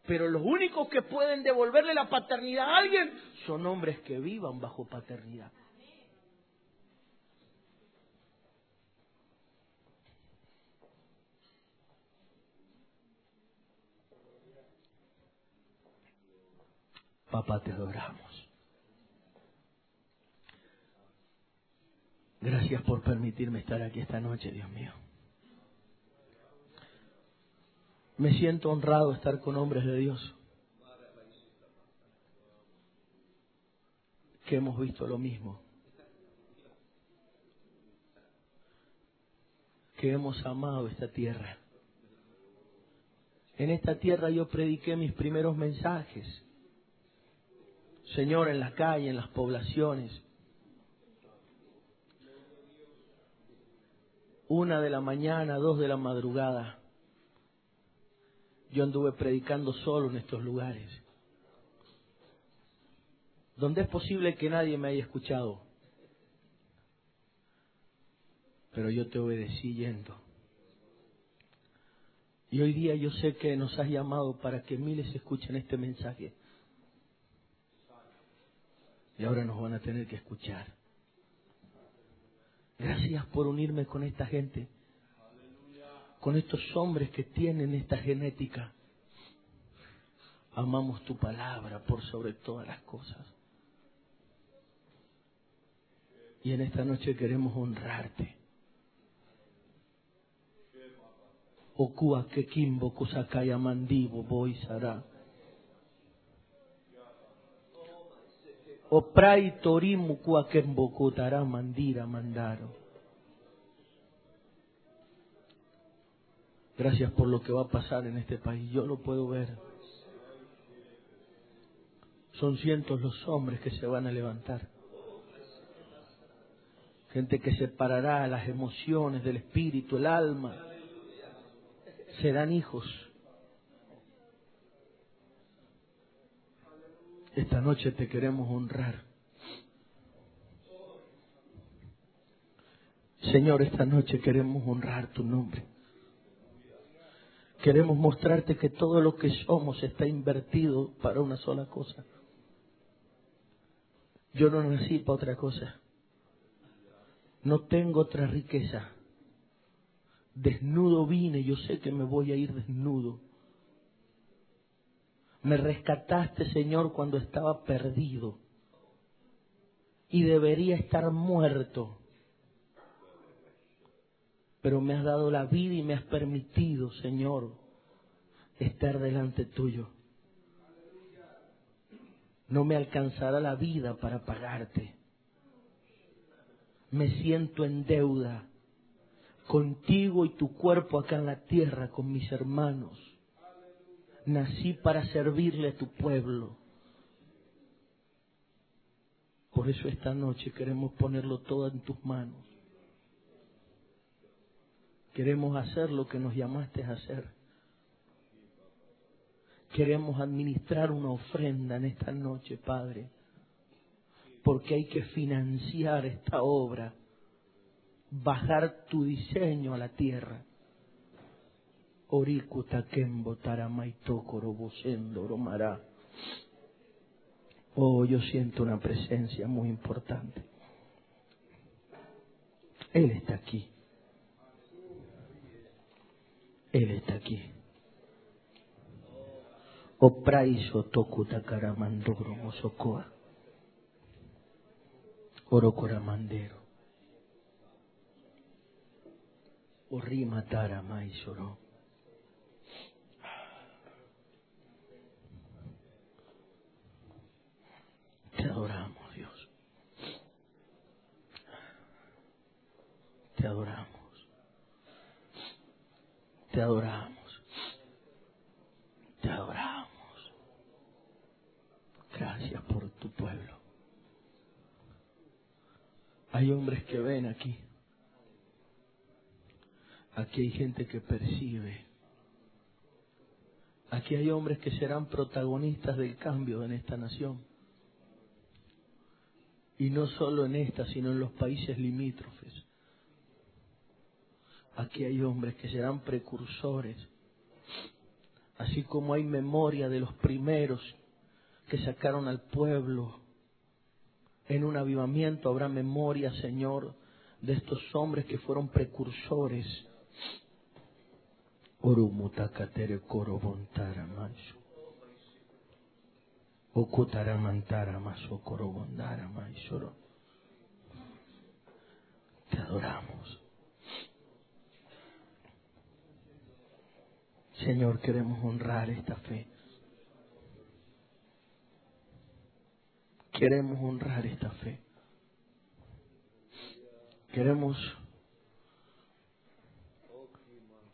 Pero los únicos que pueden devolverle la paternidad a alguien son hombres que vivan bajo paternidad. Papá, te adoramos. Gracias por permitirme estar aquí esta noche, Dios mío. Me siento honrado estar con hombres de Dios que hemos visto lo mismo, que hemos amado esta tierra. En esta tierra yo prediqué mis primeros mensajes Señor, en la calle, en las poblaciones. Una de la mañana, dos de la madrugada, yo anduve predicando solo en estos lugares, donde es posible que nadie me haya escuchado, pero yo te obedecí yendo. Y hoy día yo sé que nos has llamado para que miles escuchen este mensaje. Y ahora nos van a tener que escuchar. Gracias por unirme con esta gente, con estos hombres que tienen esta genética. Amamos tu palabra por sobre todas las cosas. Y en esta noche queremos honrarte. Okua que kimbo kusakaya mandibo boisara. Oprai torimu kuakembokutara mandira mandaro. Gracias por lo que va a pasar en este país. Yo lo puedo ver. Son cientos los hombres que se van a levantar. Gente que separará las emociones del espíritu, el alma. Serán hijos Esta noche te queremos honrar. Señor, esta noche queremos honrar tu nombre. Queremos mostrarte que todo lo que somos está invertido para una sola cosa. Yo no nací para otra cosa. No tengo otra riqueza. Desnudo vine, yo sé que me voy a ir desnudo me rescataste, Señor, cuando estaba perdido y debería estar muerto. Pero me has dado la vida y me has permitido, Señor, estar delante tuyo. No me alcanzará la vida para pagarte. Me siento en deuda contigo y tu cuerpo acá en la tierra con mis hermanos nací para servirle a tu pueblo. Por eso esta noche queremos ponerlo todo en tus manos. Queremos hacer lo que nos llamaste a hacer. Queremos administrar una ofrenda en esta noche, Padre, porque hay que financiar esta obra, bajar tu diseño a la tierra Orikuta Kembo Romara. Oh, yo siento una presencia muy importante. Él está aquí. Él está aquí. O praiso tokuta karamandoro mosokoa. Oro coramandero. O rima tara maisoro. Te adoramos, Dios. Te adoramos. Te adoramos. Te adoramos. Gracias por tu pueblo. Hay hombres que ven aquí. Aquí hay gente que percibe. Aquí hay hombres que serán protagonistas del cambio en esta nación y no solo en esta, sino en los países limítrofes. Aquí hay hombres que serán precursores, así como hay memoria de los primeros que sacaron al pueblo. En un avivamiento habrá memoria, Señor, de estos hombres que fueron precursores. Te adoramos. Señor, queremos honrar esta fe. Queremos honrar esta fe. Queremos,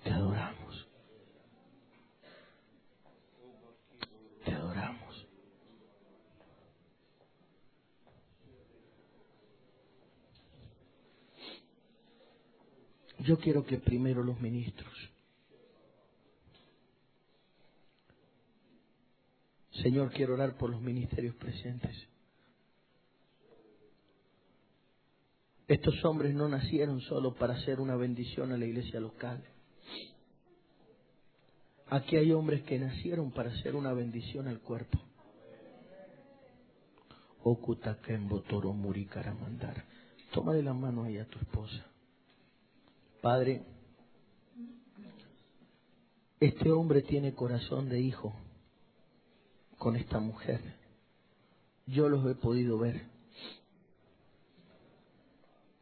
te adoramos. Te adoramos. Yo quiero que primero los ministros Señor, quiero orar por los ministerios presentes. Estos hombres no nacieron solo para ser una bendición a la iglesia local. Aquí hay hombres que nacieron para ser una bendición al cuerpo. Tómale la mano ahí a tu esposa. Padre, este hombre tiene corazón de hijo con esta mujer. Yo los he podido ver.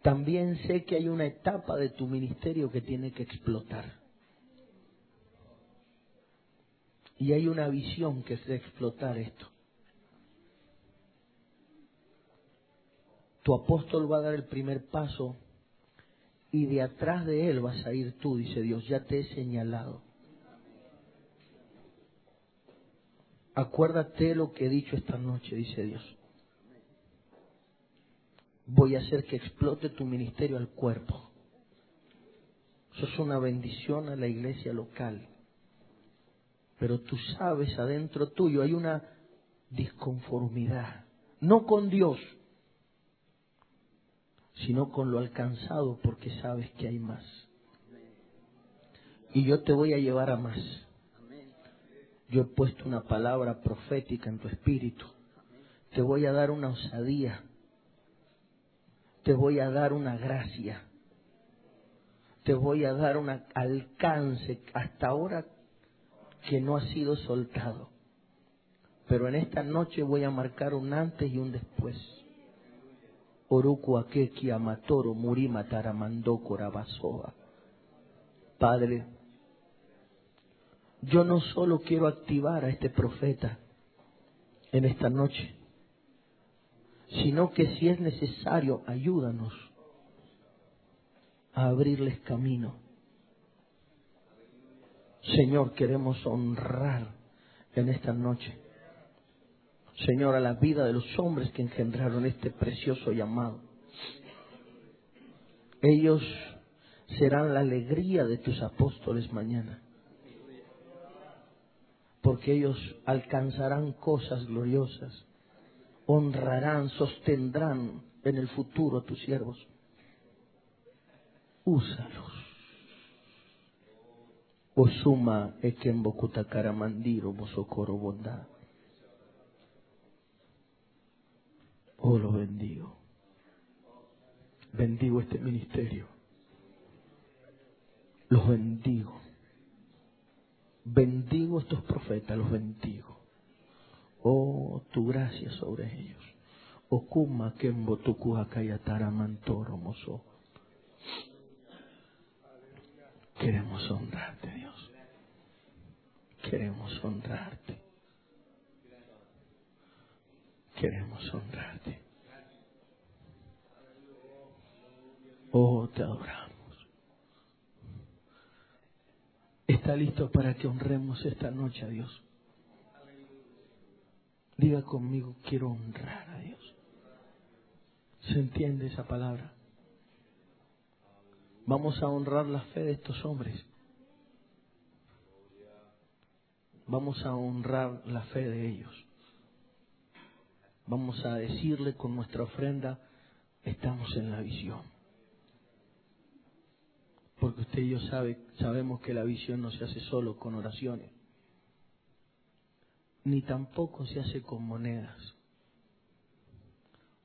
También sé que hay una etapa de tu ministerio que tiene que explotar. Y hay una visión que es explotar esto. Tu apóstol va a dar el primer paso y de atrás de él vas a ir tú, dice Dios, ya te he señalado. Acuérdate lo que he dicho esta noche, dice Dios. Voy a hacer que explote tu ministerio al cuerpo. Eso es una bendición a la iglesia local. Pero tú sabes, adentro tuyo hay una disconformidad. No con Dios, sino con lo alcanzado porque sabes que hay más. Y yo te voy a llevar a más yo he puesto una palabra profética en tu espíritu. Te voy a dar una osadía. Te voy a dar una gracia. Te voy a dar un alcance hasta ahora que no ha sido soltado. Pero en esta noche voy a marcar un antes y un después. Oruku Akeki Amatoro Murima Taramando Corabasoa. Padre, yo no solo quiero activar a este profeta en esta noche, sino que si es necesario, ayúdanos a abrirles camino. Señor, queremos honrar en esta noche, Señor, a la vida de los hombres que engendraron este precioso llamado. Ellos serán la alegría de tus apóstoles mañana porque ellos alcanzarán cosas gloriosas, honrarán, sostendrán en el futuro a tus siervos. Úsalos. Osuma ekembokutakaramandiro bosokoro bondad. Oh, lo bendigo. Bendigo este ministerio. Los bendigo Bendigo estos profetas, los bendigo. Oh, tu gracia sobre ellos. Okuma kembo kayatara mantoro mozo. Queremos honrarte, Dios. Queremos honrarte. Queremos honrarte. Oh, te adoramos. Está listo para que honremos esta noche a Dios. Diga conmigo, quiero honrar a Dios. ¿Se entiende esa palabra? Vamos a honrar la fe de estos hombres. Vamos a honrar la fe de ellos. Vamos a decirle con nuestra ofrenda, estamos en la visión. Porque usted y yo sabe, sabemos que la visión no se hace solo con oraciones, ni tampoco se hace con monedas.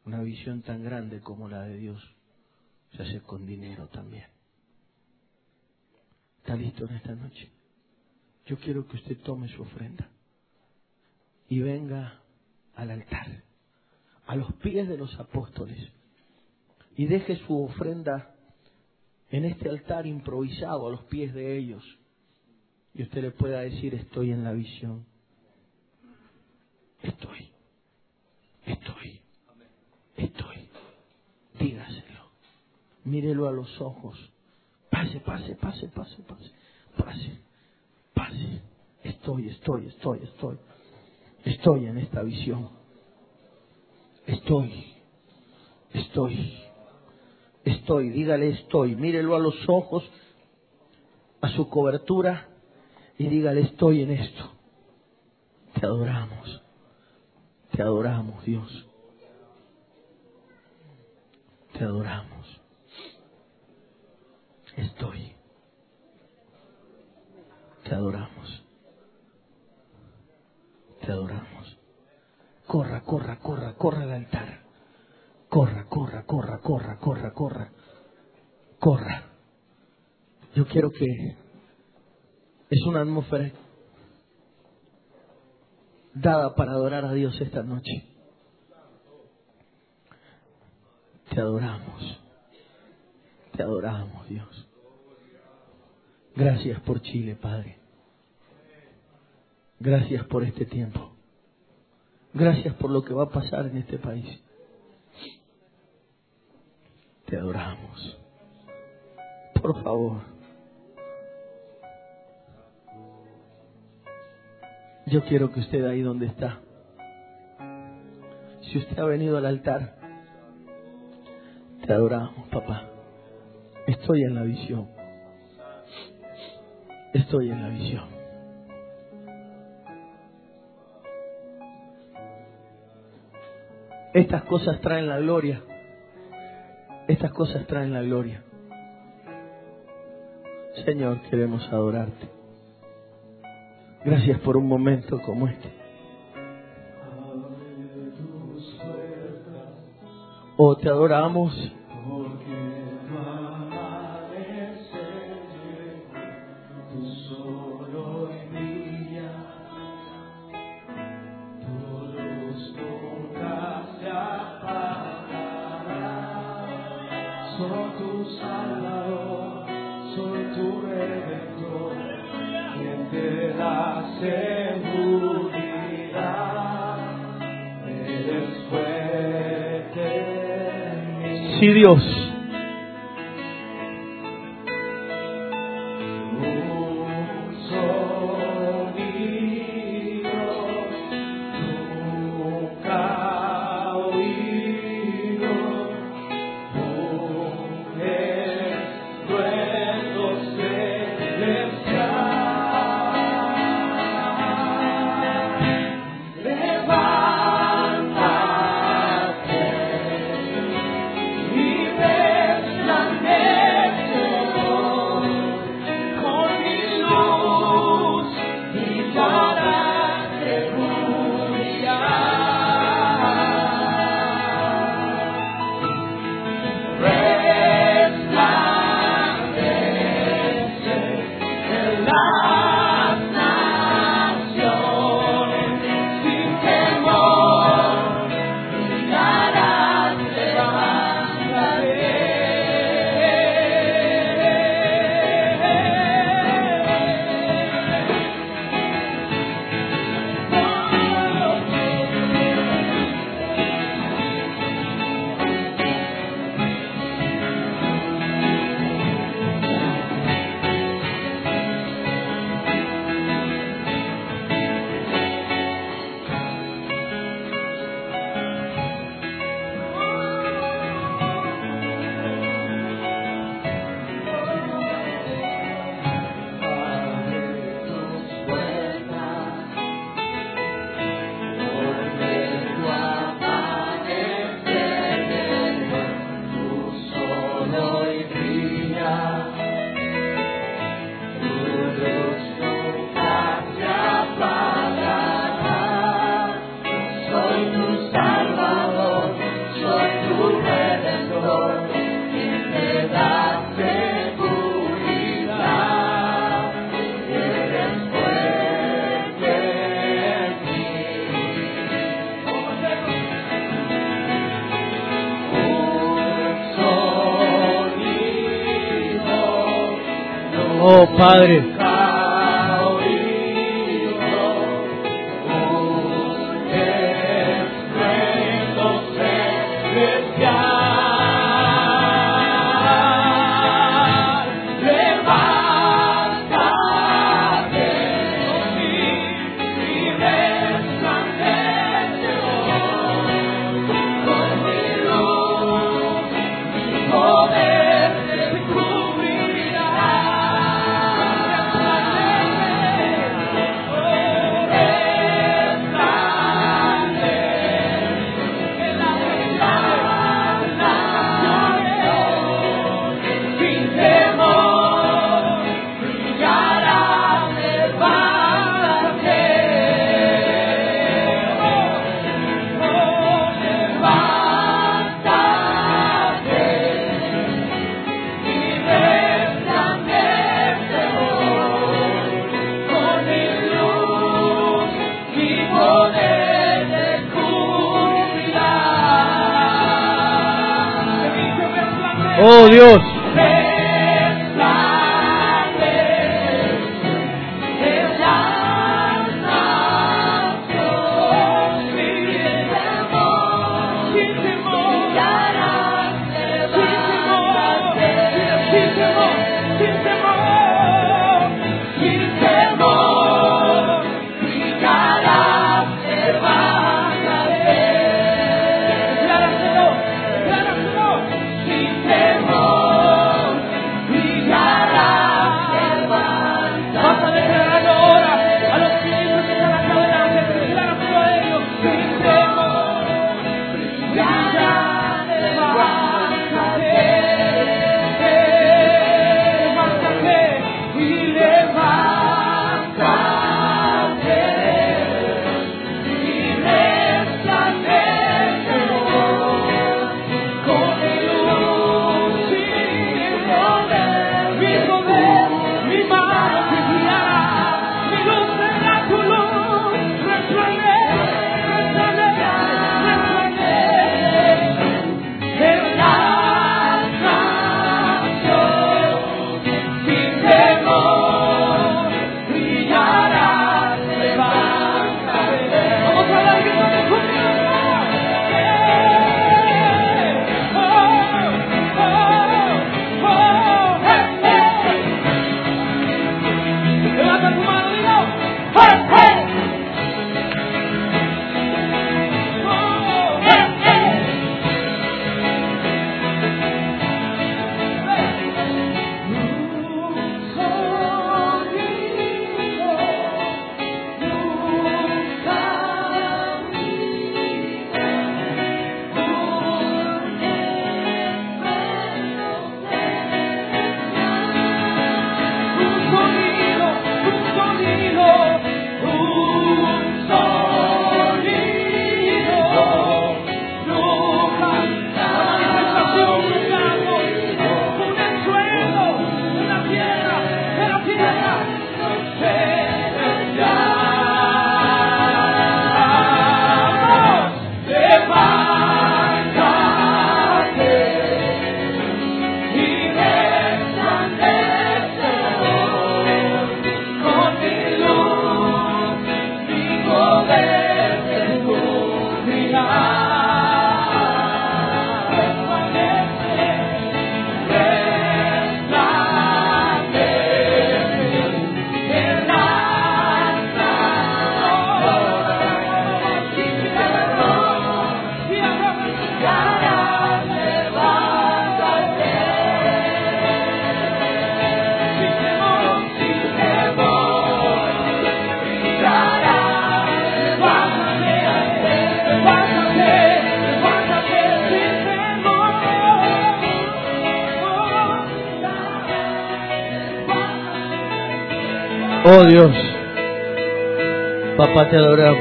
Una visión tan grande como la de Dios se hace con dinero también. ¿Está listo en esta noche? Yo quiero que usted tome su ofrenda y venga al altar, a los pies de los apóstoles, y deje su ofrenda en este altar improvisado a los pies de ellos. Y usted le pueda decir, estoy en la visión. Estoy. Estoy. Estoy. Dígaselo. Mírelo a los ojos. Pase, pase, pase, pase, pase. Pase. Pase. Estoy, estoy, estoy, estoy. Estoy en esta visión. Estoy. Estoy. Estoy. Dígale estoy. Mírelo a los ojos, a su cobertura y dígale estoy en esto. Te adoramos. Te adoramos, Dios. Te adoramos. Estoy. Te adoramos. Te adoramos. Corra, corra, corra, corra al altar. Corra, corra, corra, corra, corra, corra. Corra. Yo quiero que es una atmósfera dada para adorar a Dios esta noche. Te adoramos. Te adoramos, Dios. Gracias por Chile, Padre. Gracias por este tiempo. Gracias por lo que va a pasar en este país. Te adoramos. Por favor. Yo quiero que usted ahí donde está, si usted ha venido al altar, te adoramos, papá. Estoy en la visión. Estoy en la visión. Estas cosas traen la gloria. Estas cosas traen la gloria. Señor, queremos adorarte. Gracias por un momento como este. Oh, te adoramos. എല്ലാവരും Dios. te adoramos.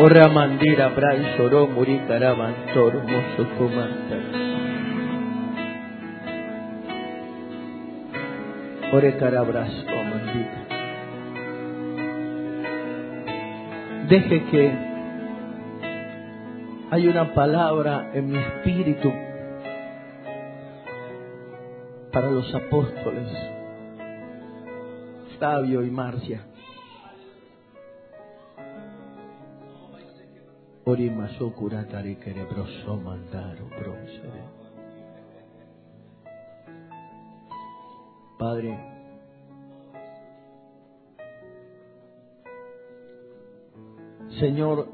Ora mandira bran soró muricaraban hermoso comanta. Ore carabras o mandira. Deje que hay una palabra en mi espíritu para los apóstoles y Marcia. Orimaso curatari cerebroso mandaro bronce. Padre, Señor,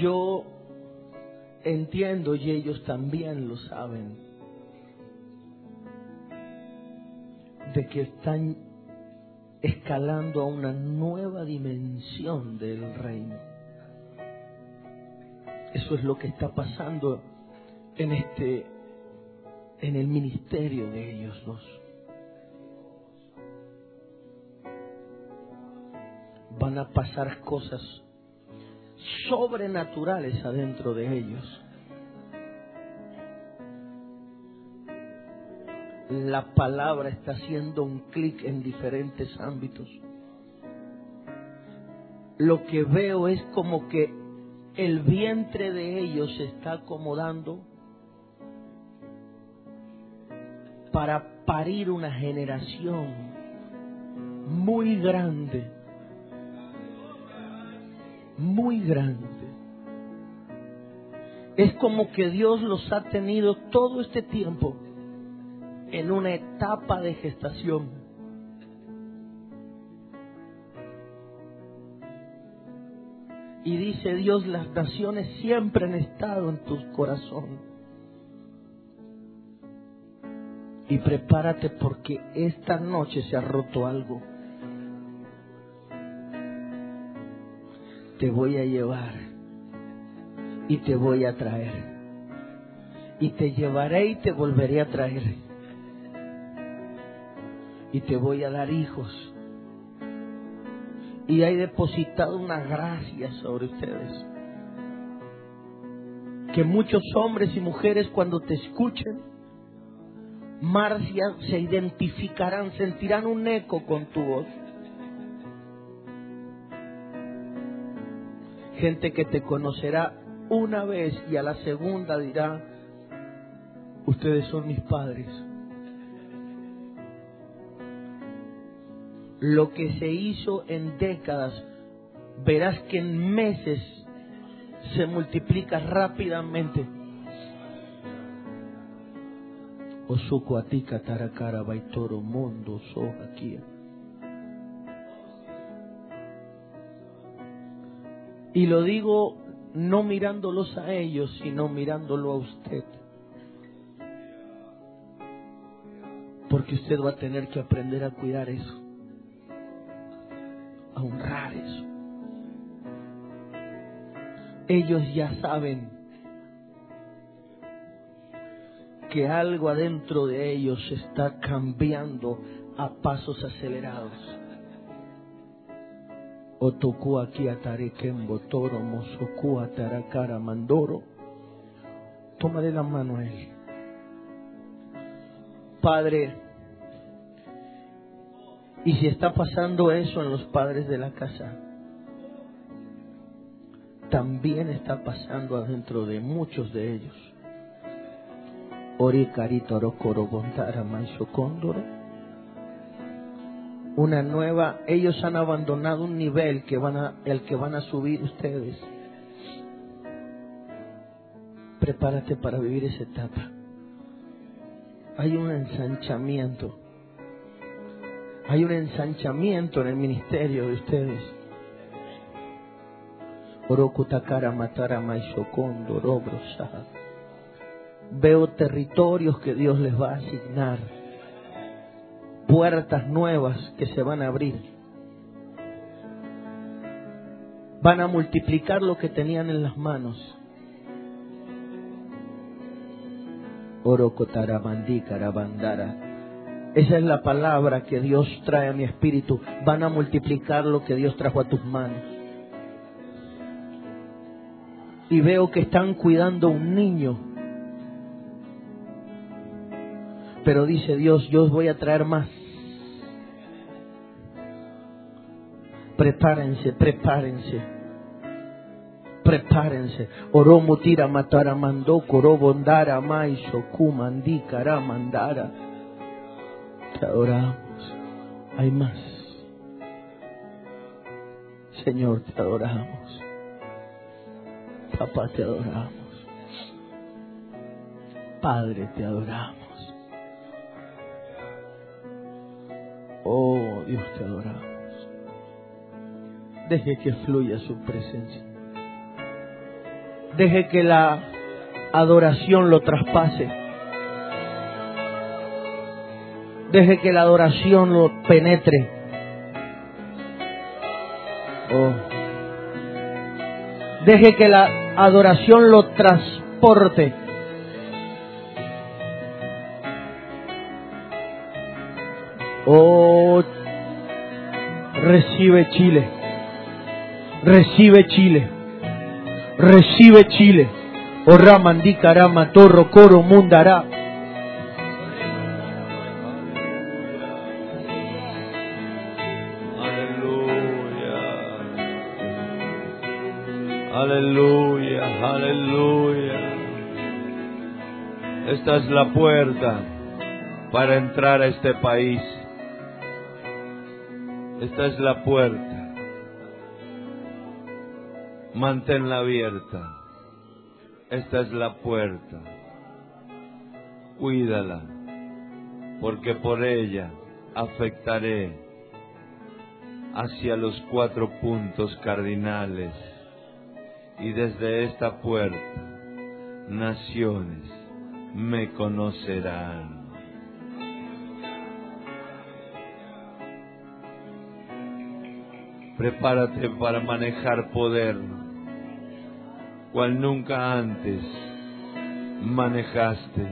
yo entiendo y ellos también lo saben, de que están escalando a una nueva dimensión del reino. Eso es lo que está pasando en este, en el ministerio de ellos dos. Van a pasar cosas sobrenaturales adentro de ellos. La palabra está haciendo un clic en diferentes ámbitos. Lo que veo es como que el vientre de ellos se está acomodando para parir una generación muy grande muy grande. Es como que Dios los ha tenido todo este tiempo en una etapa de gestación. Y dice Dios, las naciones siempre han estado en tu corazón. Y prepárate porque esta noche se ha roto algo. te voy a llevar y te voy a traer. Y te llevaré y te volveré a traer. Y te voy a dar hijos. Y hay depositado una gracia sobre ustedes. Que muchos hombres y mujeres cuando te escuchen, Marcia, se identificarán, sentirán un eco con tu voz. gente que te conocerá una vez y a la segunda dirá, ustedes son mis padres. Lo que se hizo en décadas, verás que en meses se multiplica rápidamente. Mundo. Y lo digo no mirándolos a ellos, sino mirándolo a usted. Porque usted va a tener que aprender a cuidar eso, honrar eso. Ellos ya saben que algo adentro de ellos está cambiando a pasos acelerados. Otoku aquí atarekembo toro mosoku atarakara mandoro. Tómale la mano a él. Padre, y si está pasando eso en los padres de la casa, también está pasando adentro de muchos de ellos. Ori carito rokoro bontara manso cóndoro una nueva, ellos han abandonado un nivel que van a, el que van a subir ustedes. Prepárate para vivir esa etapa. Hay un ensanchamiento. Hay un ensanchamiento en el ministerio de ustedes. Orokutakara matara maishokondo Veo territorios que Dios les va a asignar puertas nuevas que se van a abrir. Van a multiplicar lo que tenían en las manos. Esa es la palabra que Dios trae a mi espíritu. Van a multiplicar lo que Dios trajo a tus manos. Y veo que están cuidando a un niño. Pero dice Dios, yo voy a traer más. Prepárense, prepárense. Prepárense. Oromutira matara mandó corobondara mai shokumandikara mandara. Te adoramos. Hay más. Señor, te adoramos. Papá, te adoramos. Padre, te adoramos. Oh, Dios, te adoramos. Deje que fluya su presencia. Deje que la adoración lo traspase. Deje que la adoración lo penetre. Oh. Deje que la adoración lo transporte. Oh, recibe Chile. Recibe Chile. Recibe Chile. Oh Ramandí Carama, Torro, Coro, Mundará. Es la puerta para entrar a este país. Esta es la puerta. Manténla abierta. Esta es la puerta. Cuídala, porque por ella afectaré hacia los cuatro puntos cardinales y desde esta puerta naciones me conocerán. Prepárate para manejar poder, cual nunca antes manejaste.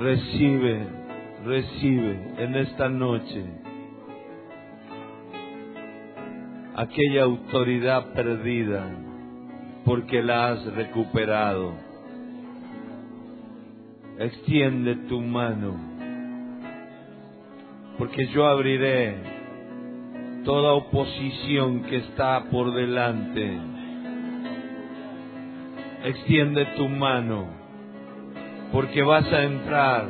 Recibe, recibe en esta noche aquella autoridad perdida porque la has recuperado. Extiende tu mano, porque yo abriré toda oposición que está por delante. Extiende tu mano, porque vas a entrar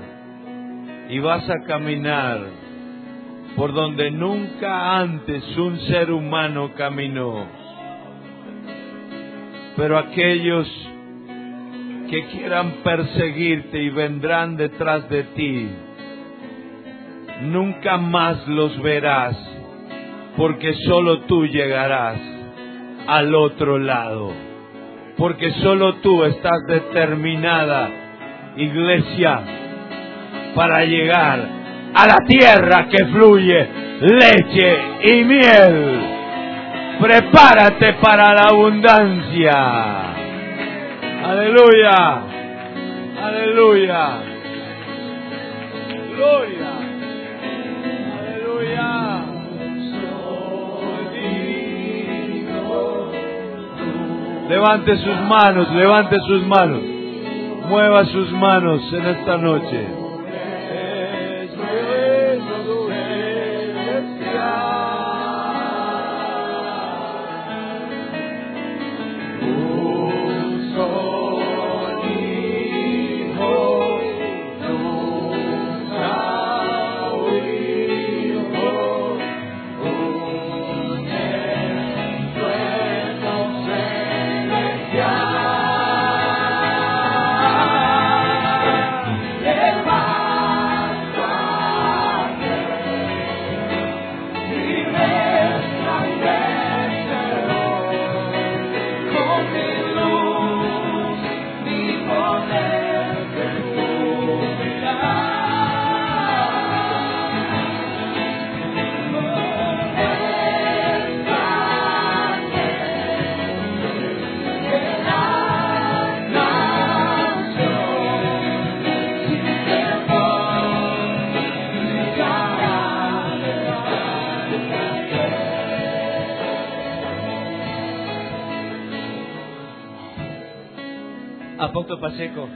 y vas a caminar por donde nunca antes un ser humano caminó. Pero aquellos que quieran perseguirte y vendrán detrás de ti, nunca más los verás, porque solo tú llegarás al otro lado, porque solo tú estás determinada, iglesia, para llegar a la tierra que fluye leche y miel. Prepárate para la abundancia. Aleluya. Aleluya. Gloria. Aleluya. Levante sus manos, levante sus manos. Mueva sus manos en esta noche. Apóstol Pacheco.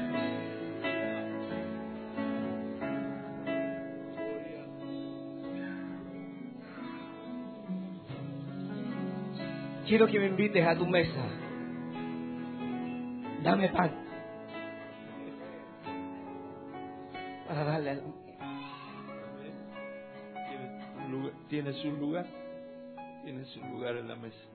quiero que me invites a tu mesa. Dame pan. Para darle al... ¿Tienes un lugar? ¿Tienes un lugar? En la mesa.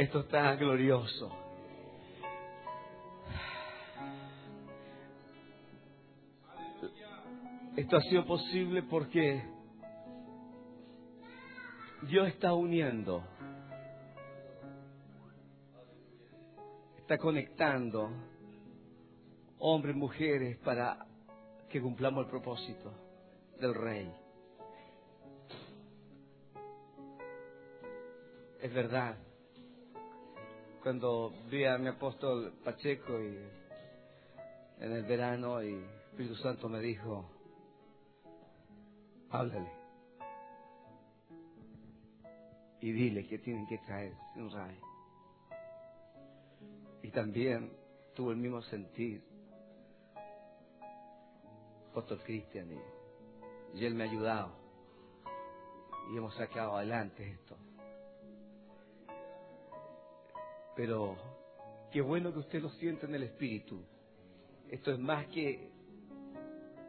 Esto está glorioso. Esto ha sido posible porque Dios está uniendo, está conectando hombres, mujeres para que cumplamos el propósito del Rey. Es verdad cuando vi a mi apóstol Pacheco y en el verano y Espíritu Santo me dijo, háblale y dile que tienen que traer un ray. Y también tuvo el mismo sentir apóstol Cristian y él me ha ayudado y hemos sacado adelante esto. Pero qué bueno que usted lo siente en el espíritu. Esto es más que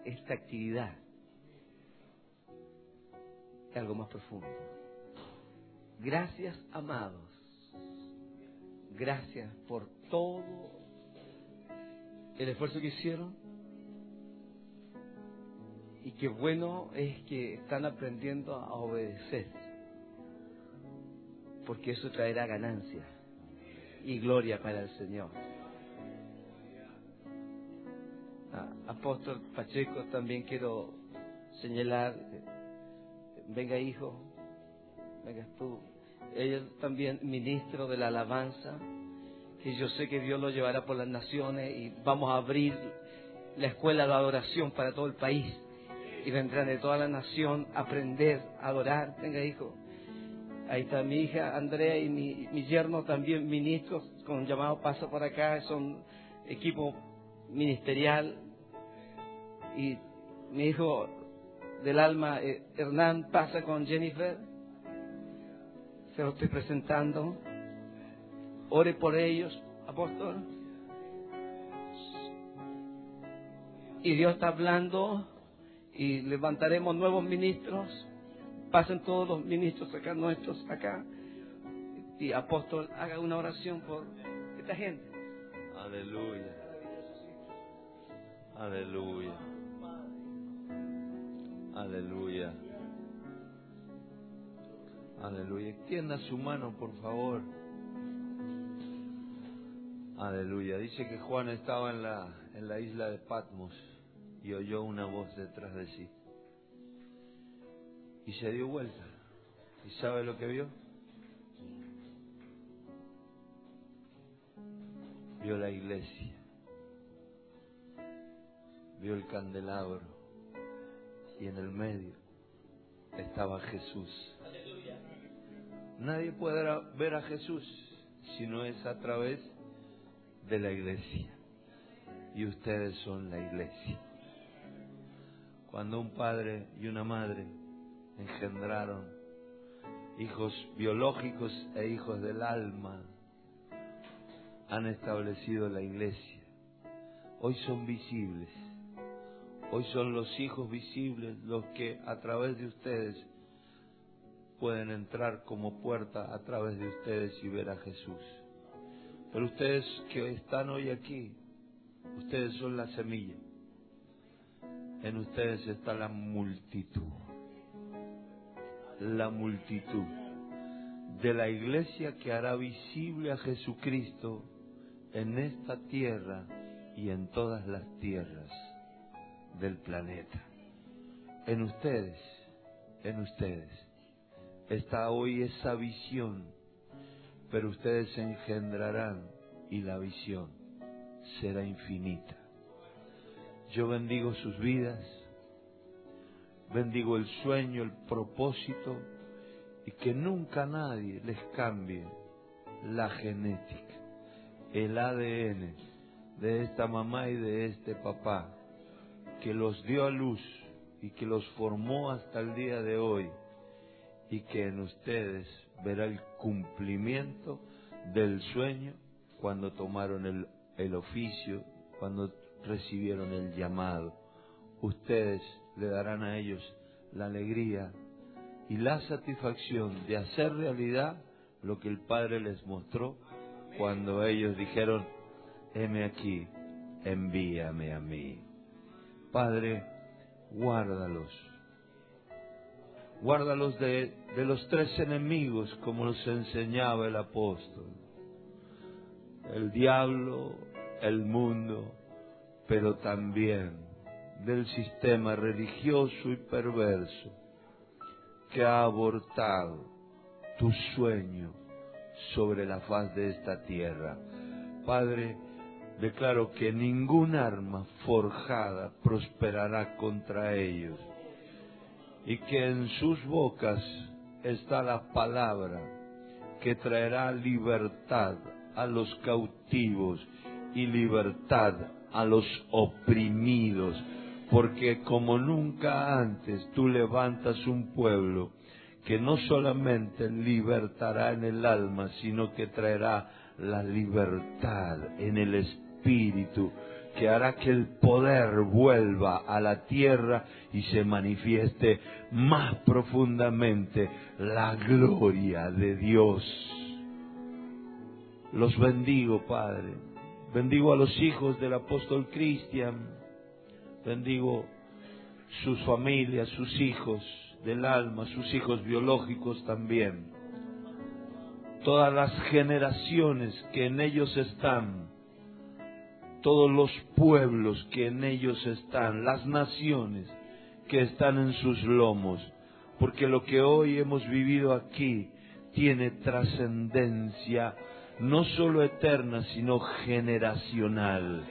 esta actividad. Es algo más profundo. Gracias, amados. Gracias por todo el esfuerzo que hicieron. Y qué bueno es que están aprendiendo a obedecer. Porque eso traerá ganancias y gloria para el Señor. Ah, Apóstol Pacheco, también quiero señalar, eh, venga hijo, vengas tú, ella también ministro de la alabanza, que yo sé que Dios lo llevará por las naciones y vamos a abrir la escuela de adoración para todo el país y vendrán de toda la nación a aprender a adorar. Venga hijo, ahí está mi hija Andrea y mi, yerno también ministros con llamado Pasa por acá, son equipo ministerial. Y mi hijo del alma eh, Hernán pasa con Jennifer. Se lo estoy presentando. Ore por ellos apóstol. Y Dios está hablando y levantaremos nuevos ministros pasen todos los ministros acá nuestros acá y apóstol haga una oración por esta gente Aleluya. Aleluya. Aleluya. Aleluya. Extienda su mano, por favor. Aleluya. Dice que Juan estaba en la, en la isla de Patmos y oyó una voz detrás de sí. Y se dio vuelta. ¿Y sabe lo que vio? Vio la iglesia. Vio el candelabro. Y en el medio estaba Jesús. Nadie podrá ver a Jesús si no es a través de la iglesia. Y ustedes son la iglesia. Cuando un padre y una madre engendraron hijos biológicos e hijos del alma, han establecido la iglesia. Hoy son visibles. Hoy son los hijos visibles los que a través de ustedes pueden entrar como puerta a través de ustedes y ver a Jesús. Pero ustedes que están hoy aquí, ustedes son la semilla. En ustedes está la multitud. La multitud de la iglesia que hará visible a Jesucristo en esta tierra y en todas las tierras del planeta. En ustedes, en ustedes, está hoy esa visión, pero ustedes engendrarán y la visión será infinita. Yo bendigo sus vidas, bendigo el sueño, el propósito y que nunca nadie les cambie la genética, el ADN de esta mamá y de este papá que los dio a luz y que los formó hasta el día de hoy y que en ustedes verá el cumplimiento del sueño cuando tomaron el, el oficio, cuando recibieron el llamado. Ustedes le darán a ellos la alegría y la satisfacción de hacer realidad lo que el Padre les mostró cuando ellos dijeron, heme aquí, envíame a mí. Padre, guárdalos. Guárdalos de, de los tres enemigos como nos enseñaba el apóstol. El diablo, el mundo, pero también del sistema religioso y perverso que ha abortado tu sueño sobre la faz de esta tierra. Padre, declaro que ningún arma forjada prosperará contra ellos y que en sus bocas está la palabra que traerá libertad a los cautivos y libertad a los oprimidos, porque como nunca antes tú levantas un pueblo que no solamente libertará en el alma, sino que traerá la libertad en el espíritu, que hará que el poder vuelva a la tierra y se manifieste más profundamente la gloria de Dios. Los bendigo, Padre. Bendigo a los hijos del apóstol Cristian. Bendigo sus familias, sus hijos del alma, sus hijos biológicos también. todas las generaciones que en ellos están, todos los pueblos que en ellos están, las naciones que están en sus lomos, porque lo que hoy hemos vivido aquí tiene trascendencia no solo eterna, sino generacional.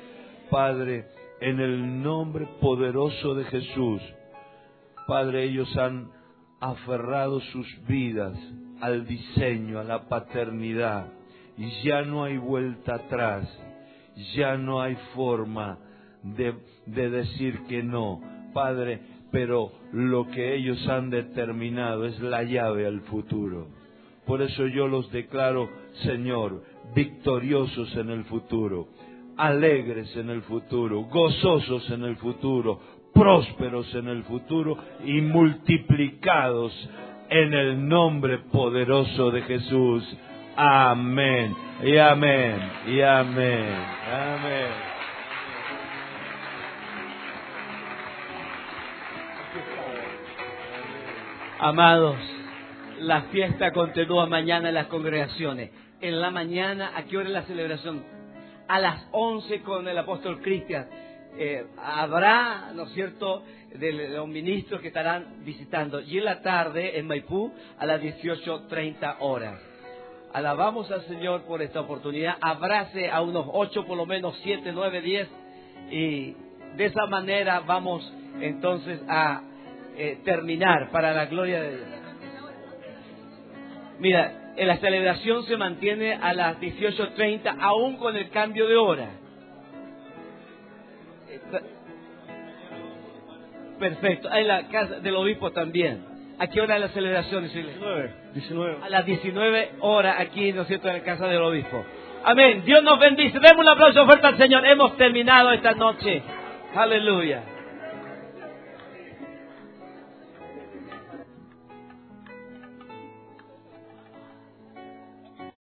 Padre, en el nombre poderoso de Jesús, Padre, ellos han aferrado sus vidas al diseño, a la paternidad, y ya no hay vuelta atrás, ya no hay forma de, de decir que no. Padre, pero lo que ellos han determinado es la llave al futuro. Por eso yo los declaro, Señor, victoriosos en el futuro, alegres en el futuro, gozosos en el futuro, prósperos en el futuro y multiplicados en el nombre poderoso de Jesús. Amén. Y amén. Y amén. Amén. Amados, la fiesta continúa mañana en las congregaciones. En la mañana, ¿a qué hora es la celebración? A las 11 con el apóstol Cristian. Eh, habrá, ¿no es cierto?, de los ministros que estarán visitando. Y en la tarde, en Maipú, a las 18.30 horas. Alabamos al Señor por esta oportunidad. Abrace a unos 8, por lo menos 7, 9, 10. Y de esa manera vamos entonces a eh, terminar para la gloria de Dios. Mira, la celebración se mantiene a las 18.30, aún con el cambio de hora. Perfecto. En la casa del obispo también. ¿A qué hora es la celebración? 19. 19. A las 19 horas aquí, ¿no es cierto?, en la casa del obispo. Amén. Dios nos bendice. Demos un aplauso fuerte al Señor. Hemos terminado esta noche. Aleluya.